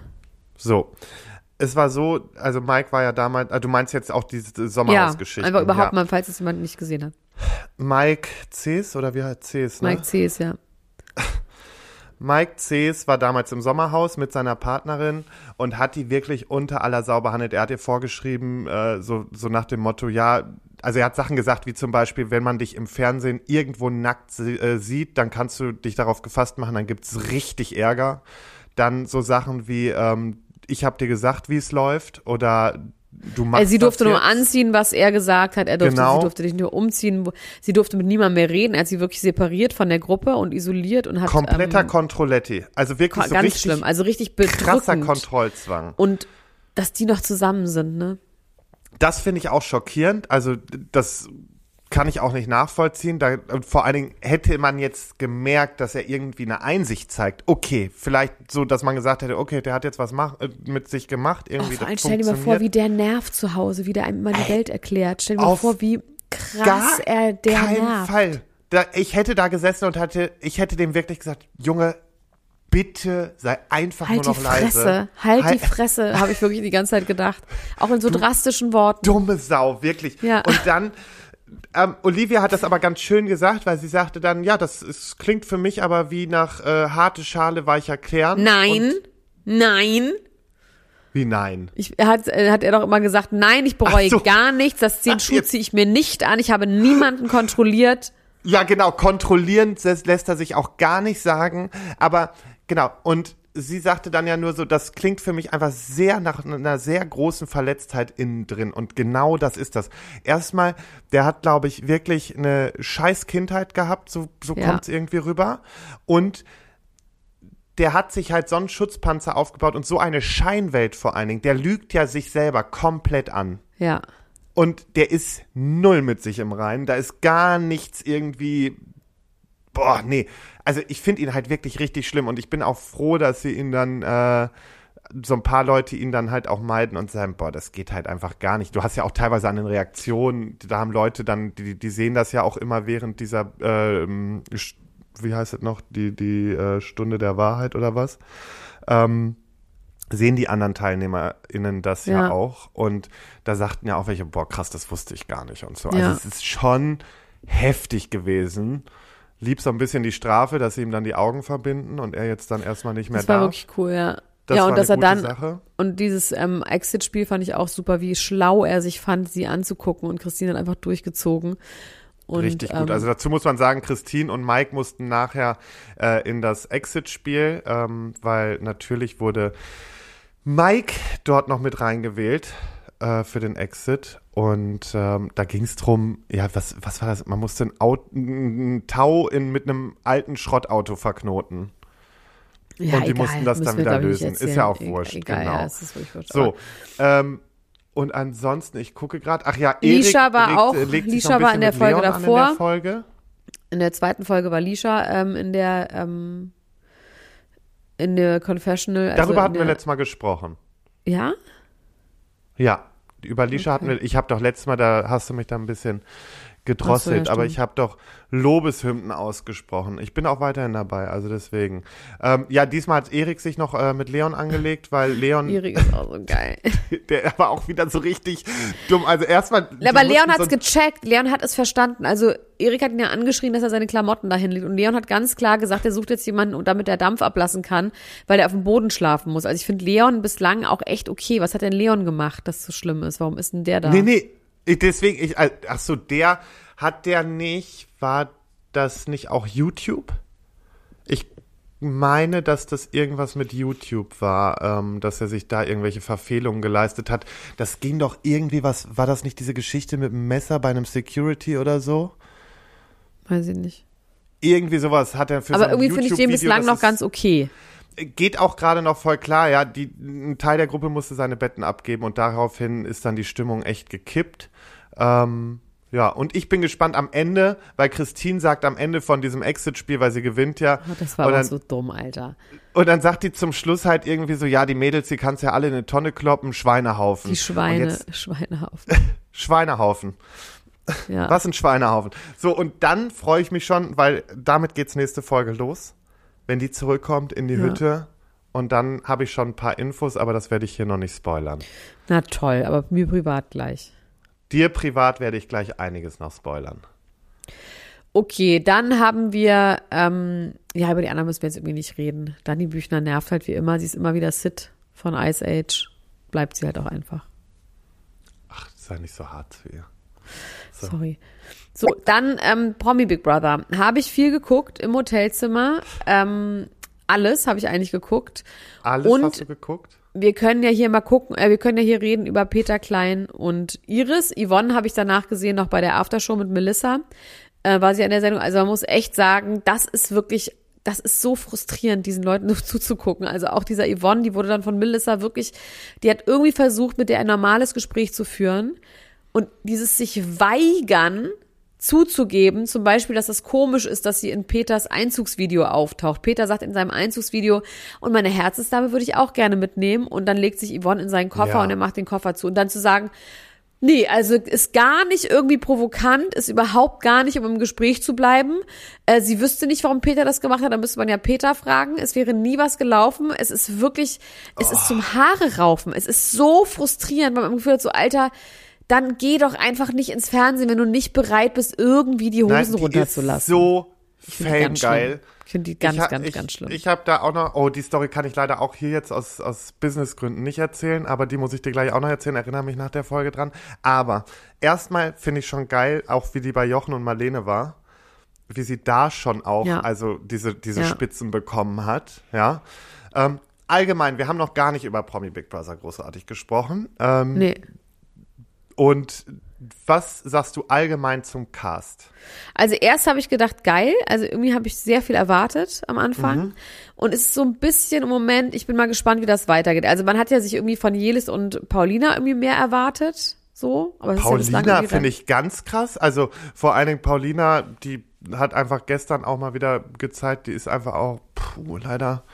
so. Es war so, also Mike war ja damals, also du meinst jetzt auch diese Ja, Sommerhausgeschichte. einfach überhaupt ja. mal, falls es jemand nicht gesehen hat. Mike Cs oder wie heißt Cs, ne? Mike C. ist ja. Mike Cs war damals im Sommerhaus mit seiner Partnerin und hat die wirklich unter aller Sau behandelt. Er hat ihr vorgeschrieben, äh, so, so nach dem Motto, ja, also er hat Sachen gesagt, wie zum Beispiel, wenn man dich im Fernsehen irgendwo nackt äh, sieht, dann kannst du dich darauf gefasst machen, dann gibt's richtig Ärger. Dann so Sachen wie, ähm, ich habe dir gesagt, wie es läuft oder du machst Also sie durfte nur anziehen, was er gesagt hat. Er durfte, Genau. sie durfte nicht nur umziehen. Sie durfte mit niemandem mehr reden. Er hat sie wirklich separiert von der Gruppe und isoliert und hat Kompletter ähm, Controletti. Also wirklich so ganz richtig schlimm. Also richtig krasser bedrückend. Kontrollzwang. Und dass die noch zusammen sind, ne? Das finde ich auch schockierend. Also das kann ich auch nicht nachvollziehen. Da, vor allen Dingen hätte man jetzt gemerkt, dass er irgendwie eine Einsicht zeigt. Okay, vielleicht so, dass man gesagt hätte, okay, der hat jetzt was mach, äh, mit sich gemacht. Oh, Irgendwie vor allem stell dir mal vor, wie der nervt zu Hause, wie der einem immer die Welt erklärt. Stell dir mal vor, wie krass er der keinen nervt. Fall. Da, ich hätte da gesessen und hatte, ich hätte dem wirklich gesagt, Junge, bitte sei einfach Halt nur die noch leise. Fresse, halt, die Halt- Fresse, habe ich wirklich die ganze Zeit gedacht. Auch in so drastischen Worten. dumme Sau, wirklich. Ja. Und dann, ähm, Olivia hat das aber ganz schön gesagt, weil sie sagte dann, ja, das ist, klingt für mich aber wie nach äh, harte Schale, weicher Kern. Nein, nein. Wie nein? Ich, er hat, äh, hat er doch immer gesagt, nein, ich bereue so. gar nichts, das Ach, zehn Schuh jetzt- ziehe ich mir nicht an, ich habe niemanden kontrolliert. Ja, genau, kontrollierend lässt er sich auch gar nicht sagen. Aber genau, und sie sagte dann ja nur so, das klingt für mich einfach sehr nach einer sehr großen Verletztheit innen drin. Und genau das ist das. Erstmal, der hat, glaube ich, wirklich eine scheiß Kindheit gehabt, so, so ja. kommt es irgendwie rüber. Und der hat sich halt so einen Schutzpanzer aufgebaut und so eine Scheinwelt vor allen Dingen. Der lügt ja sich selber komplett an. Ja. Und der ist null mit sich im Reinen. Da ist gar nichts irgendwie. Boah, nee. Also ich finde ihn halt wirklich richtig schlimm und ich bin auch froh, dass sie ihn dann. Äh, so ein paar Leute ihn dann halt auch meiden und sagen, boah, das geht halt einfach gar nicht. Du hast ja auch teilweise an den Reaktionen, da haben Leute dann, die, die sehen das ja auch immer während dieser, äh, wie heißt es noch, die, die äh, Stunde der Wahrheit oder was. Ähm, sehen die anderen TeilnehmerInnen das ja. ja. auch. Und da sagten ja auch welche, boah, krass, das wusste ich gar nicht und so. Also es ist schon heftig gewesen. Lieb so ein bisschen die Strafe, dass sie ihm dann die Augen verbinden und er jetzt dann erstmal nicht mehr darf. Das war wirklich cool, ja. Das ja, und dass er dann, Sache. und dieses ähm, Exit-Spiel fand ich auch super, wie schlau er sich fand, sie anzugucken und Christine hat einfach durchgezogen. Und, Richtig gut. Ähm, also dazu muss man sagen, Christine und Mike mussten nachher äh, in das Exit-Spiel, ähm, weil natürlich wurde Mike dort noch mit reingewählt äh, für den Exit. Und ähm, da ging es drum, ja, was, was war das? Man musste ein, Auto, ein Tau in, mit einem alten Schrottauto verknoten. Ja, und die egal, mussten das dann wieder lösen. Ist ja auch wurscht. Egal, genau. Ja, ist wurscht, so. Ähm, und ansonsten, ich gucke gerade, ach ja, Erik Lisha war legt, auch, legt Lisha war in der Folge Leon davor. In der, Folge. in der zweiten Folge war Lisha ähm, in der ähm, in der Confessional. Also Darüber hatten wir letztes Mal gesprochen. Ja? Ja, über Lisha okay. hatten wir, ich habe doch letztes Mal, da hast du mich da ein bisschen gedrosselt, so, aber ich habe doch Lobeshymnen ausgesprochen. Ich bin auch weiterhin dabei, also deswegen. Ähm, ja, diesmal hat Erik sich noch äh, mit Leon angelegt, weil Leon. Erik ist auch so geil. der war auch wieder so richtig dumm. Also erstmal. Aber Leon hat's so gecheckt. Leon hat es verstanden. Also Erik hat ihn ja angeschrien, dass er seine Klamotten dahin legt. Und Leon hat ganz klar gesagt, er sucht jetzt jemanden, damit er Dampf ablassen kann, weil er auf dem Boden schlafen muss. Also ich finde Leon bislang auch echt okay. Was hat denn Leon gemacht, das so schlimm ist? Warum ist denn der da? Nee, nee. Ich, deswegen, ich, ach so, der, hat der nicht, war das nicht auch YouTube? Ich meine, dass das irgendwas mit YouTube war, ähm, dass er sich da irgendwelche Verfehlungen geleistet hat. Das ging doch irgendwie was, war das nicht diese Geschichte mit dem Messer bei einem Security oder so? Weiß ich nicht. Irgendwie sowas hat er für Aber irgendwie finde ich den bislang noch ganz okay. Geht auch gerade noch voll klar, ja. Die, ein Teil der Gruppe musste seine Betten abgeben und daraufhin ist dann die Stimmung echt gekippt. Ähm, ja, und ich bin gespannt am Ende, weil Christine sagt am Ende von diesem Exit-Spiel, weil sie gewinnt ja. Oh, das war aber so dumm, Alter. Und dann sagt die zum Schluss halt irgendwie so, ja, die Mädels, die kannst ja alle in eine Tonne kloppen, Schweinehaufen. Die Schweine, jetzt, Schweinehaufen. Schweinehaufen. Ja. Was ein Schweinehaufen. So, und dann freue ich mich schon, weil damit geht's nächste Folge los. Wenn die zurückkommt in die ja. Hütte. Und dann habe ich schon ein paar Infos, aber das werde ich hier noch nicht spoilern. Na toll, aber mir privat gleich. Dir privat werde ich gleich einiges noch spoilern. Okay, dann haben wir, ähm, ja, über die anderen müssen wir jetzt irgendwie nicht reden. Dani Büchner nervt halt wie immer. Sie ist immer wieder Sid von Ice Age. Bleibt sie halt auch einfach. Ach, sei nicht so hart zu ihr. So. Sorry. So, dann ähm, Promi Big Brother. Habe ich viel geguckt im Hotelzimmer. Ähm, alles habe ich eigentlich geguckt. Alles Und hast du geguckt? wir können ja hier mal gucken, äh, wir können ja hier reden über Peter Klein und Iris. Yvonne habe ich danach gesehen, noch bei der Aftershow mit Melissa, äh, war sie an der Sendung. Also man muss echt sagen, das ist wirklich, das ist so frustrierend, diesen Leuten nur zuzugucken. Also auch dieser Yvonne, die wurde dann von Melissa wirklich, die hat irgendwie versucht, mit der ein normales Gespräch zu führen. Und dieses sich weigern, zuzugeben, zum Beispiel, dass es komisch ist, dass sie in Peters Einzugsvideo auftaucht. Peter sagt in seinem Einzugsvideo, und meine Herzensdame würde ich auch gerne mitnehmen. Und dann legt sich Yvonne in seinen Koffer ja. und er macht den Koffer zu. Und dann zu sagen, nee, also ist gar nicht irgendwie provokant, ist überhaupt gar nicht, um im Gespräch zu bleiben. Äh, sie wüsste nicht, warum Peter das gemacht hat, dann müsste man ja Peter fragen. Es wäre nie was gelaufen. Es ist wirklich, es oh. ist zum Haare raufen. Es ist so frustrierend, weil man im Gefühl hat, so, Alter, dann geh doch einfach nicht ins Fernsehen, wenn du nicht bereit bist, irgendwie die Hosen Nein, die runterzulassen. so geil. Ich finde die ganz, ich, ganz, ich, ganz schlimm. Ich habe da auch noch, oh, die Story kann ich leider auch hier jetzt aus, aus Businessgründen nicht erzählen, aber die muss ich dir gleich auch noch erzählen, erinnere mich nach der Folge dran. Aber erstmal finde ich schon geil, auch wie die bei Jochen und Marlene war. wie sie da schon auch, Ja. also diese, diese Ja. Spitzen bekommen hat, ja. Ähm, allgemein, wir haben noch gar nicht über Promi Big Brother großartig gesprochen. Ähm, Nee. Und was sagst du allgemein zum Cast? Also erst habe ich gedacht, geil. Also irgendwie habe ich sehr viel erwartet am Anfang. Mhm. Und es ist so ein bisschen im Moment, ich bin mal gespannt, wie das weitergeht. Also man hat ja sich irgendwie von Jelis und Paulina irgendwie mehr erwartet. So. Aber ja Paulina irgendwie finde ich ganz krass. Also vor allen Dingen Paulina, die hat einfach gestern auch mal wieder gezeigt, die ist einfach auch, puh, leider,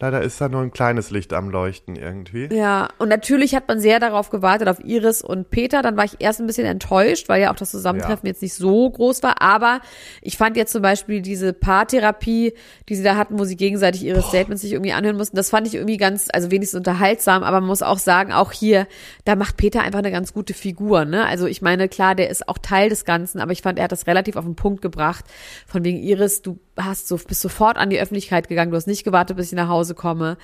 leider ist da nur ein kleines Licht am Leuchten irgendwie. Ja, und natürlich hat man sehr darauf gewartet, auf Iris und Peter. Dann war ich erst ein bisschen enttäuscht, weil ja auch das Zusammentreffen Ja. jetzt nicht so groß war. Aber ich fand jetzt zum Beispiel diese Paartherapie, die sie da hatten, wo sie gegenseitig ihre Statements sich irgendwie anhören mussten, das fand ich irgendwie ganz, also wenigstens unterhaltsam. Aber man muss auch sagen, auch hier, da macht Peter einfach eine ganz gute Figur. Ne? Also ich meine, klar, der ist auch Teil des Ganzen, aber ich fand, er hat das relativ auf den Punkt gebracht. Von wegen Iris, du hast so, bist sofort an die Öffentlichkeit gegangen, du hast nicht gewartet, bis ich nach Hause komme.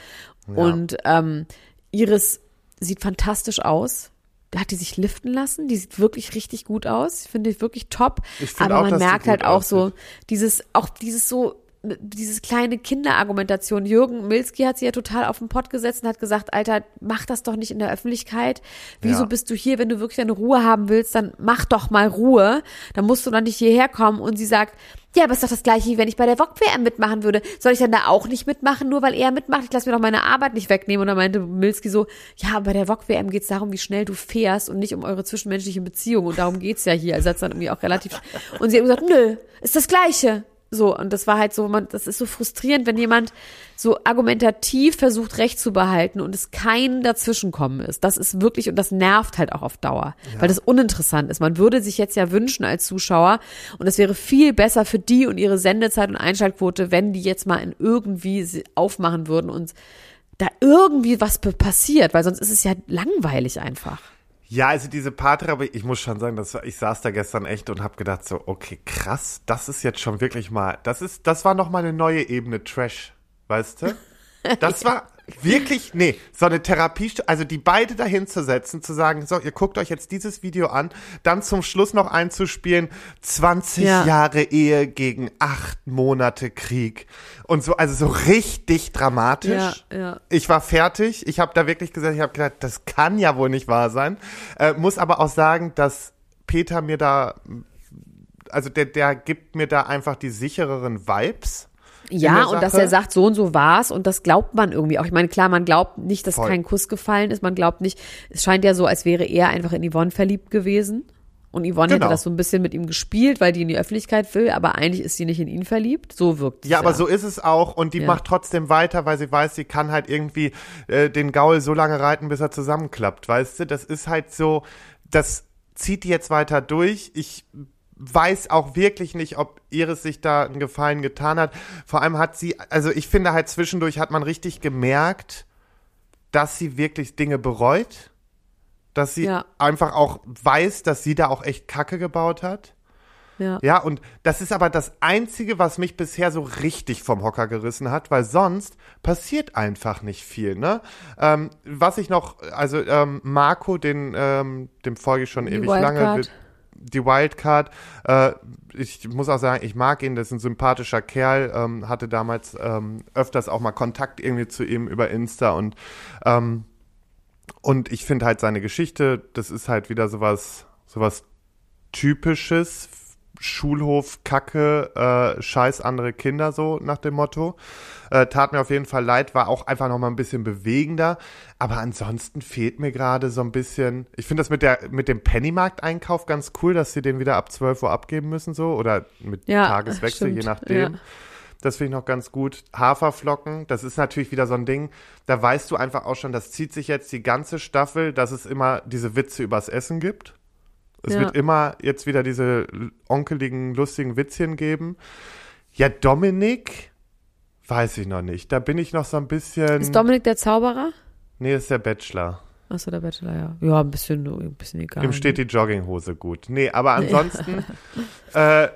Und ähm, Iris sieht fantastisch aus. Da hat die sich liften lassen. Die sieht wirklich richtig gut aus. Ich finde die wirklich top. Ich Aber auch, man merkt halt auch so aussieht. dieses, auch dieses so, dieses kleine Kinderargumentation. Jürgen Milski hat sie ja total auf den Pott gesetzt und hat gesagt, Alter, mach das doch nicht in der Öffentlichkeit. Wieso Ja. bist du hier, wenn du wirklich deine Ruhe haben willst, dann mach doch mal Ruhe. Dann musst du doch nicht hierher kommen. Und sie sagt, ja, aber ist doch das gleiche, wie wenn ich bei der VOG-WM mitmachen würde. Soll ich dann da auch nicht mitmachen, nur weil er mitmacht? Ich lasse mir doch meine Arbeit nicht wegnehmen. Und dann meinte Milski so, ja, bei der VOG-WM geht es darum, wie schnell du fährst und nicht um eure zwischenmenschliche Beziehung. Und darum geht's ja hier. Also hat dann irgendwie auch relativ. Und sie hat gesagt, nö, ist das Gleiche. So, und das war halt so, man, das ist so frustrierend, wenn jemand so argumentativ versucht, Recht zu behalten und es kein Dazwischenkommen ist. Das ist wirklich, und das nervt halt auch auf Dauer, weil das uninteressant ist. Man würde sich jetzt ja wünschen als Zuschauer, und es wäre viel besser für die und ihre Sendezeit und Einschaltquote, wenn die jetzt mal in irgendwie aufmachen würden und da irgendwie was passiert, weil sonst ist es ja langweilig einfach. Ja, also diese Paartherapie, ich muss schon sagen, dass ich saß da gestern echt und habe gedacht so, okay, krass, das ist jetzt schon wirklich mal, das ist, das war noch mal eine neue Ebene Trash, weißt du? Das war wirklich, nee, so eine Therapie, also die beide dahin zu setzen, zu sagen, so, ihr guckt euch jetzt dieses Video an, dann zum Schluss noch einzuspielen, 20 Ja. Jahre Ehe gegen acht Monate Krieg und so, also so richtig dramatisch. Ja, ja. Ich war fertig. Ich habe da wirklich gesagt, ich habe gedacht, das kann ja wohl nicht wahr sein. Äh, muss aber auch sagen, dass Peter mir da, also der, der gibt mir da einfach die sichereren Vibes. Ja, und dass er sagt, so und so war's und das glaubt man irgendwie auch. Ich meine, klar, man glaubt nicht, dass Voll. kein Kuss gefallen ist, man glaubt nicht, es scheint ja so, als wäre er einfach in Yvonne verliebt gewesen. Und Yvonne Genau. hätte das so ein bisschen mit ihm gespielt, weil die in die Öffentlichkeit will, aber eigentlich ist sie nicht in ihn verliebt. So wirkt es. Ja, aber so ist es auch und die Ja. macht trotzdem weiter, weil sie weiß, sie kann halt irgendwie äh, den Gaul so lange reiten, bis er zusammenklappt, weißt du? Das ist halt so, das zieht die jetzt weiter durch. Ich weiß auch wirklich nicht, ob Iris sich da einen Gefallen getan hat. Vor allem hat sie, also ich finde halt zwischendurch hat man richtig gemerkt, dass sie wirklich Dinge bereut, dass sie Ja. einfach auch weiß, dass sie da auch echt Kacke gebaut hat. Ja. Ja, und das ist aber das Einzige, was mich bisher so richtig vom Hocker gerissen hat, weil sonst passiert einfach nicht viel, ne? Ähm, was ich noch, also ähm, Marco, den, ähm, dem folge ich schon Die ewig Wildcard. lange. Die Wildcard, äh, ich muss auch sagen, ich mag ihn, das ist ein sympathischer Kerl, ähm, hatte damals ähm, öfters auch mal Kontakt irgendwie zu ihm über Insta und ähm, und ich finde halt seine Geschichte, das ist halt wieder sowas, sowas typisches Schulhof, Kacke, äh, scheiß andere Kinder, so nach dem Motto. Äh, tat mir auf jeden Fall leid, war auch einfach noch mal ein bisschen bewegender. Aber ansonsten fehlt mir gerade so ein bisschen. Ich finde das mit der mit dem Pennymarkt-Einkauf ganz cool, dass sie den wieder ab 12 Uhr abgeben müssen, so oder mit Ja, Tageswechsel, stimmt, je nachdem. ja. Das finde ich noch ganz gut. Haferflocken, das ist natürlich wieder so ein Ding. Da weißt du einfach auch schon, das zieht sich jetzt die ganze Staffel, dass es immer diese Witze übers Essen gibt. Es Ja. wird immer jetzt wieder diese onkeligen, lustigen Witzchen geben. Ja, Dominik, weiß ich noch nicht. Da bin ich noch so ein bisschen. Ist Dominik der Zauberer? nee, ist der Bachelor. Achso, der Bachelor, ja. Ja, ein bisschen, ein bisschen egal. Ihm steht die Jogginghose gut. Nee, aber ansonsten, äh,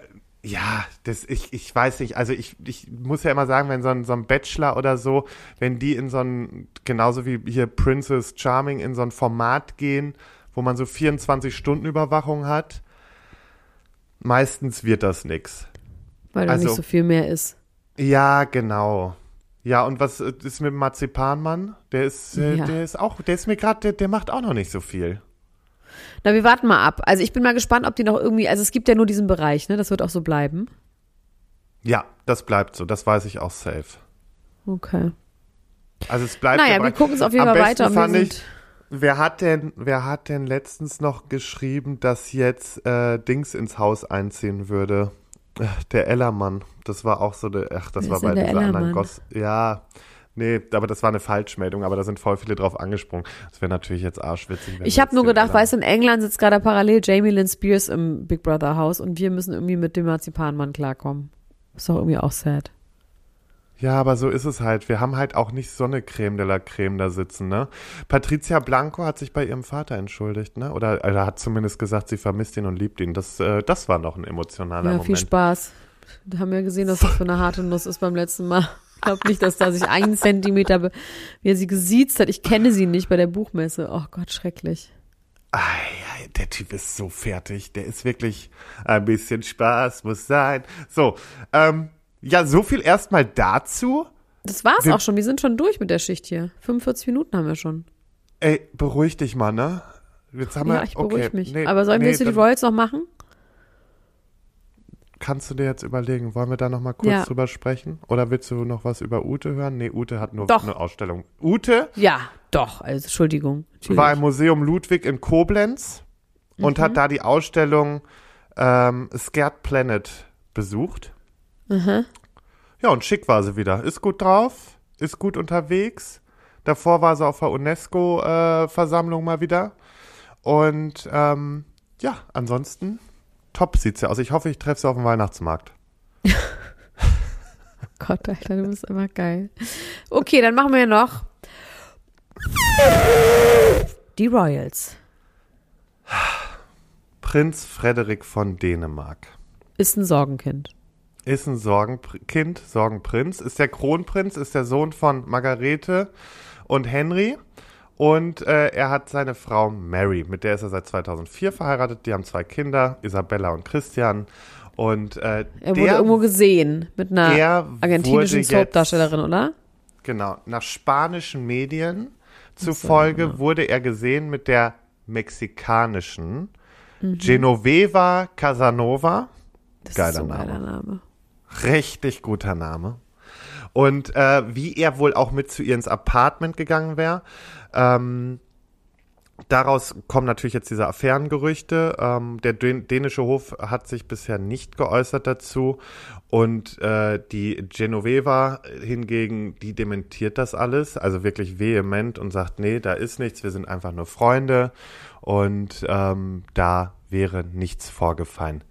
ja, das, ich, ich weiß nicht, also ich, ich muss ja immer sagen, wenn so ein, so ein Bachelor oder so, wenn die in so ein, genauso wie hier Princess Charming, in so ein Format gehen, wo man so 24 Stunden Überwachung hat, meistens wird das nix. Weil da Also- nicht so viel mehr ist. Ja, genau. Ja, und was äh, ist mit dem Marzipanmann? Der ist, äh, Ja. der ist auch, der ist mir gerade, der, der macht auch noch nicht so viel. Na, wir warten mal ab. Also ich bin mal gespannt, ob die noch irgendwie, also es gibt ja nur diesen Bereich, ne? Das wird auch so bleiben. Ja, das bleibt so, das weiß ich auch safe. Okay. Also es bleibt Naja, wir gucken es auf jeden Fall weiter. fand ich, wer hat denn, wer hat denn letztens noch geschrieben, dass jetzt äh, Dings ins Haus einziehen würde? Äh, Der Ellermann. Das war auch so der, ach, das Wer war bei dieser anderen Ellermann? Goss. Ja. Nee, aber das war eine Falschmeldung, aber da sind voll viele drauf angesprungen. Das wäre natürlich jetzt arschwitzig. Ich habe nur gedacht, weißt du, in England sitzt gerade parallel Jamie Lynn Spears im Big Brother Haus und wir müssen irgendwie mit dem Marzipanmann klarkommen. Ist doch irgendwie auch sad. Ja, aber so ist es halt. Wir haben halt auch nicht so eine Creme de la Creme da sitzen, ne? Patricia Blanco hat sich bei ihrem Vater entschuldigt, ne? Oder, oder hat zumindest gesagt, sie vermisst ihn und liebt ihn. Das, äh, das war noch ein emotionaler Ja, Moment. viel Spaß. Wir haben ja gesehen, dass das für eine harte Nuss ist beim letzten Mal. Ich glaube nicht, dass da sich einen Zentimeter, be- wie er sie gesiezt hat. Ich kenne sie nicht bei der Buchmesse. Oh Gott, schrecklich. Ei, ei, der Typ ist so fertig. Der ist wirklich ein bisschen Spaß muss sein. So, ähm, ja, so viel erstmal dazu. Das war's Wir- auch schon. Wir sind schon durch mit der Schicht hier. 45 Minuten haben wir schon. Ey, beruhig dich mal, ne? Jetzt haben wir, Ja, ich beruhige okay, mich. nee, Aber sollen wir nee, jetzt die Royals noch machen? Kannst du dir jetzt überlegen, wollen wir da noch mal kurz Ja. drüber sprechen? Oder willst du noch was über Ute hören? Nee, Ute hat nur Doch. eine Ausstellung. Ute Ja, doch. Also, Entschuldigung. Natürlich. war im Museum Ludwig in Koblenz und Mhm. hat da die Ausstellung ähm, Scared Planet besucht. Mhm. Ja, und schick war sie wieder. Ist gut drauf, ist gut unterwegs. Davor war sie auf der UNESCO-Versammlung mal wieder. Und ähm, ja, ansonsten top sieht sie aus. Ich hoffe, ich treffe sie auf dem Weihnachtsmarkt. Gott, Alter, du bist einfach geil. Okay, dann machen wir noch die Royals. Prinz Frederik von Dänemark. Ist ein Sorgenkind. Ist ein Sorgenkind, Sorgenprinz, ist der Kronprinz, ist der Sohn von Margarete und Henry. Und äh, er hat seine Frau Mary, mit der ist er seit 2004 verheiratet. Die haben zwei Kinder, Isabella und Christian. Und äh, Er wurde der, irgendwo gesehen mit einer er argentinischen Soap-Darstellerin, oder? Genau, nach spanischen Medien zufolge wurde er gesehen mit der mexikanischen Mhm. Genoveva Casanova. Das Geiler ist so ein Name. geiler Name. Richtig guter Name. Und äh, wie er wohl auch mit zu ihr ins Apartment gegangen wäre. Ähm, daraus kommen natürlich jetzt diese Affärengerüchte. Ähm, der dän dänische Hof hat sich bisher nicht geäußert dazu. Und äh, die Genoveva hingegen, die dementiert das alles, also wirklich vehement und sagt, nee, da ist nichts, wir sind einfach nur Freunde. Und ähm, da wäre nichts vorgefallen.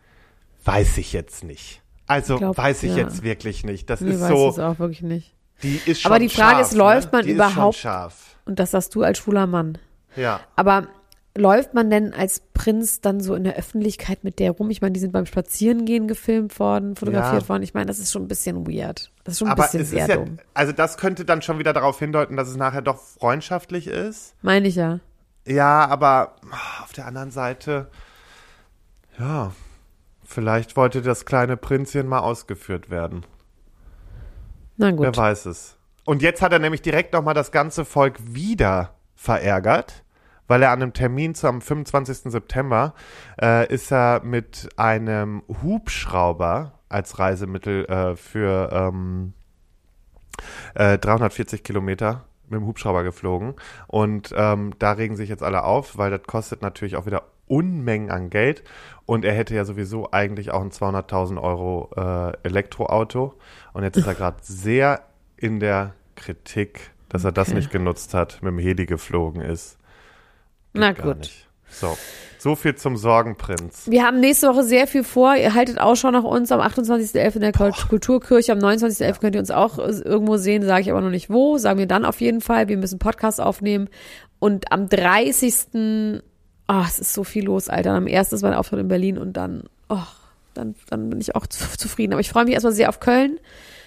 Weiß ich jetzt nicht. Also Ich glaub, weiß ich ja. jetzt wirklich nicht. Das Nee, ist weiß so, es auch wirklich nicht. die ist schon Aber die Frage scharf, ist, läuft ne? man die überhaupt-. Und das sagst du als schwuler Mann. Ja. Aber läuft man denn als Prinz dann so in der Öffentlichkeit mit der rum? Ich meine, die sind beim Spazierengehen gefilmt worden, fotografiert Ja. worden. Ich meine, das ist schon ein bisschen weird. Das ist schon ein Aber bisschen sehr ja, dumm. also das könnte dann schon wieder darauf hindeuten, dass es nachher doch freundschaftlich ist. Meine ich ja. Ja, aber auf der anderen Seite, ja, vielleicht wollte das kleine Prinzchen mal ausgeführt werden. Na gut. Wer weiß es. Und jetzt hat er nämlich direkt nochmal das ganze Volk wieder verärgert, weil er an einem Termin zum 25. September äh, ist er mit einem Hubschrauber als Reisemittel äh, für ähm, äh, 340 Kilometer mit dem Hubschrauber geflogen. Und ähm, da regen sich jetzt alle auf, weil das kostet natürlich auch wieder Unmengen an Geld. Und er hätte ja sowieso eigentlich auch ein 200.000 Euro äh, Elektroauto. Und jetzt ist er gerade sehr in der Kritik, dass er das Okay. nicht genutzt hat, mit dem Heli geflogen ist. Geht Na gut. Nicht. So, so viel zum Sorgenprinz. Wir haben nächste Woche sehr viel vor. Ihr haltet Ausschau nach uns am 28.11. in der Kult- Kulturkirche. Am 29.11. könnt ihr uns auch äh, irgendwo sehen, sage ich aber noch nicht wo. Sagen wir dann auf jeden Fall. Wir müssen Podcast aufnehmen. Und am 30. Oh, es ist so viel los, Alter. Am 1. ist mein Auftritt in Berlin und dann, oh, dann, dann bin ich auch zu, zufrieden. Aber ich freue mich erstmal sehr auf Köln.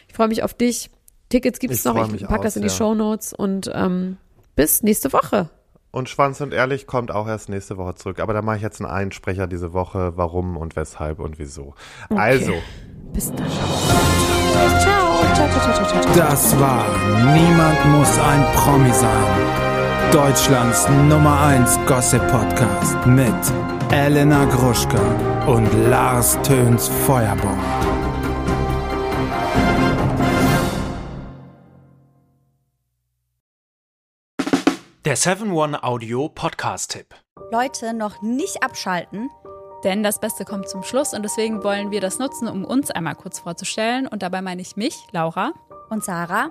Ich freue mich auf dich. Tickets gibt es noch. Ich mich packe das in die sehr. Show Notes und ähm, bis nächste Woche. Und Schwanz und Ehrlich kommt auch erst nächste Woche zurück. Aber da mache ich jetzt einen Einsprecher diese Woche, warum und weshalb und wieso. Also, Bis Bis dann. Ciao. Ciao, ciao, ciao, ciao, ciao. Das war Niemand muss ein Promi sein. Deutschlands Nummer 1 Gossip Podcast mit Elena Gruschka und Lars Töns Feuerbomb. Der 7-One-Audio-Podcast-Tipp. Leute, noch nicht abschalten. Denn das Beste kommt zum Schluss und deswegen wollen wir das nutzen, um uns einmal kurz vorzustellen. Und dabei meine ich mich, Laura. Und Sarah,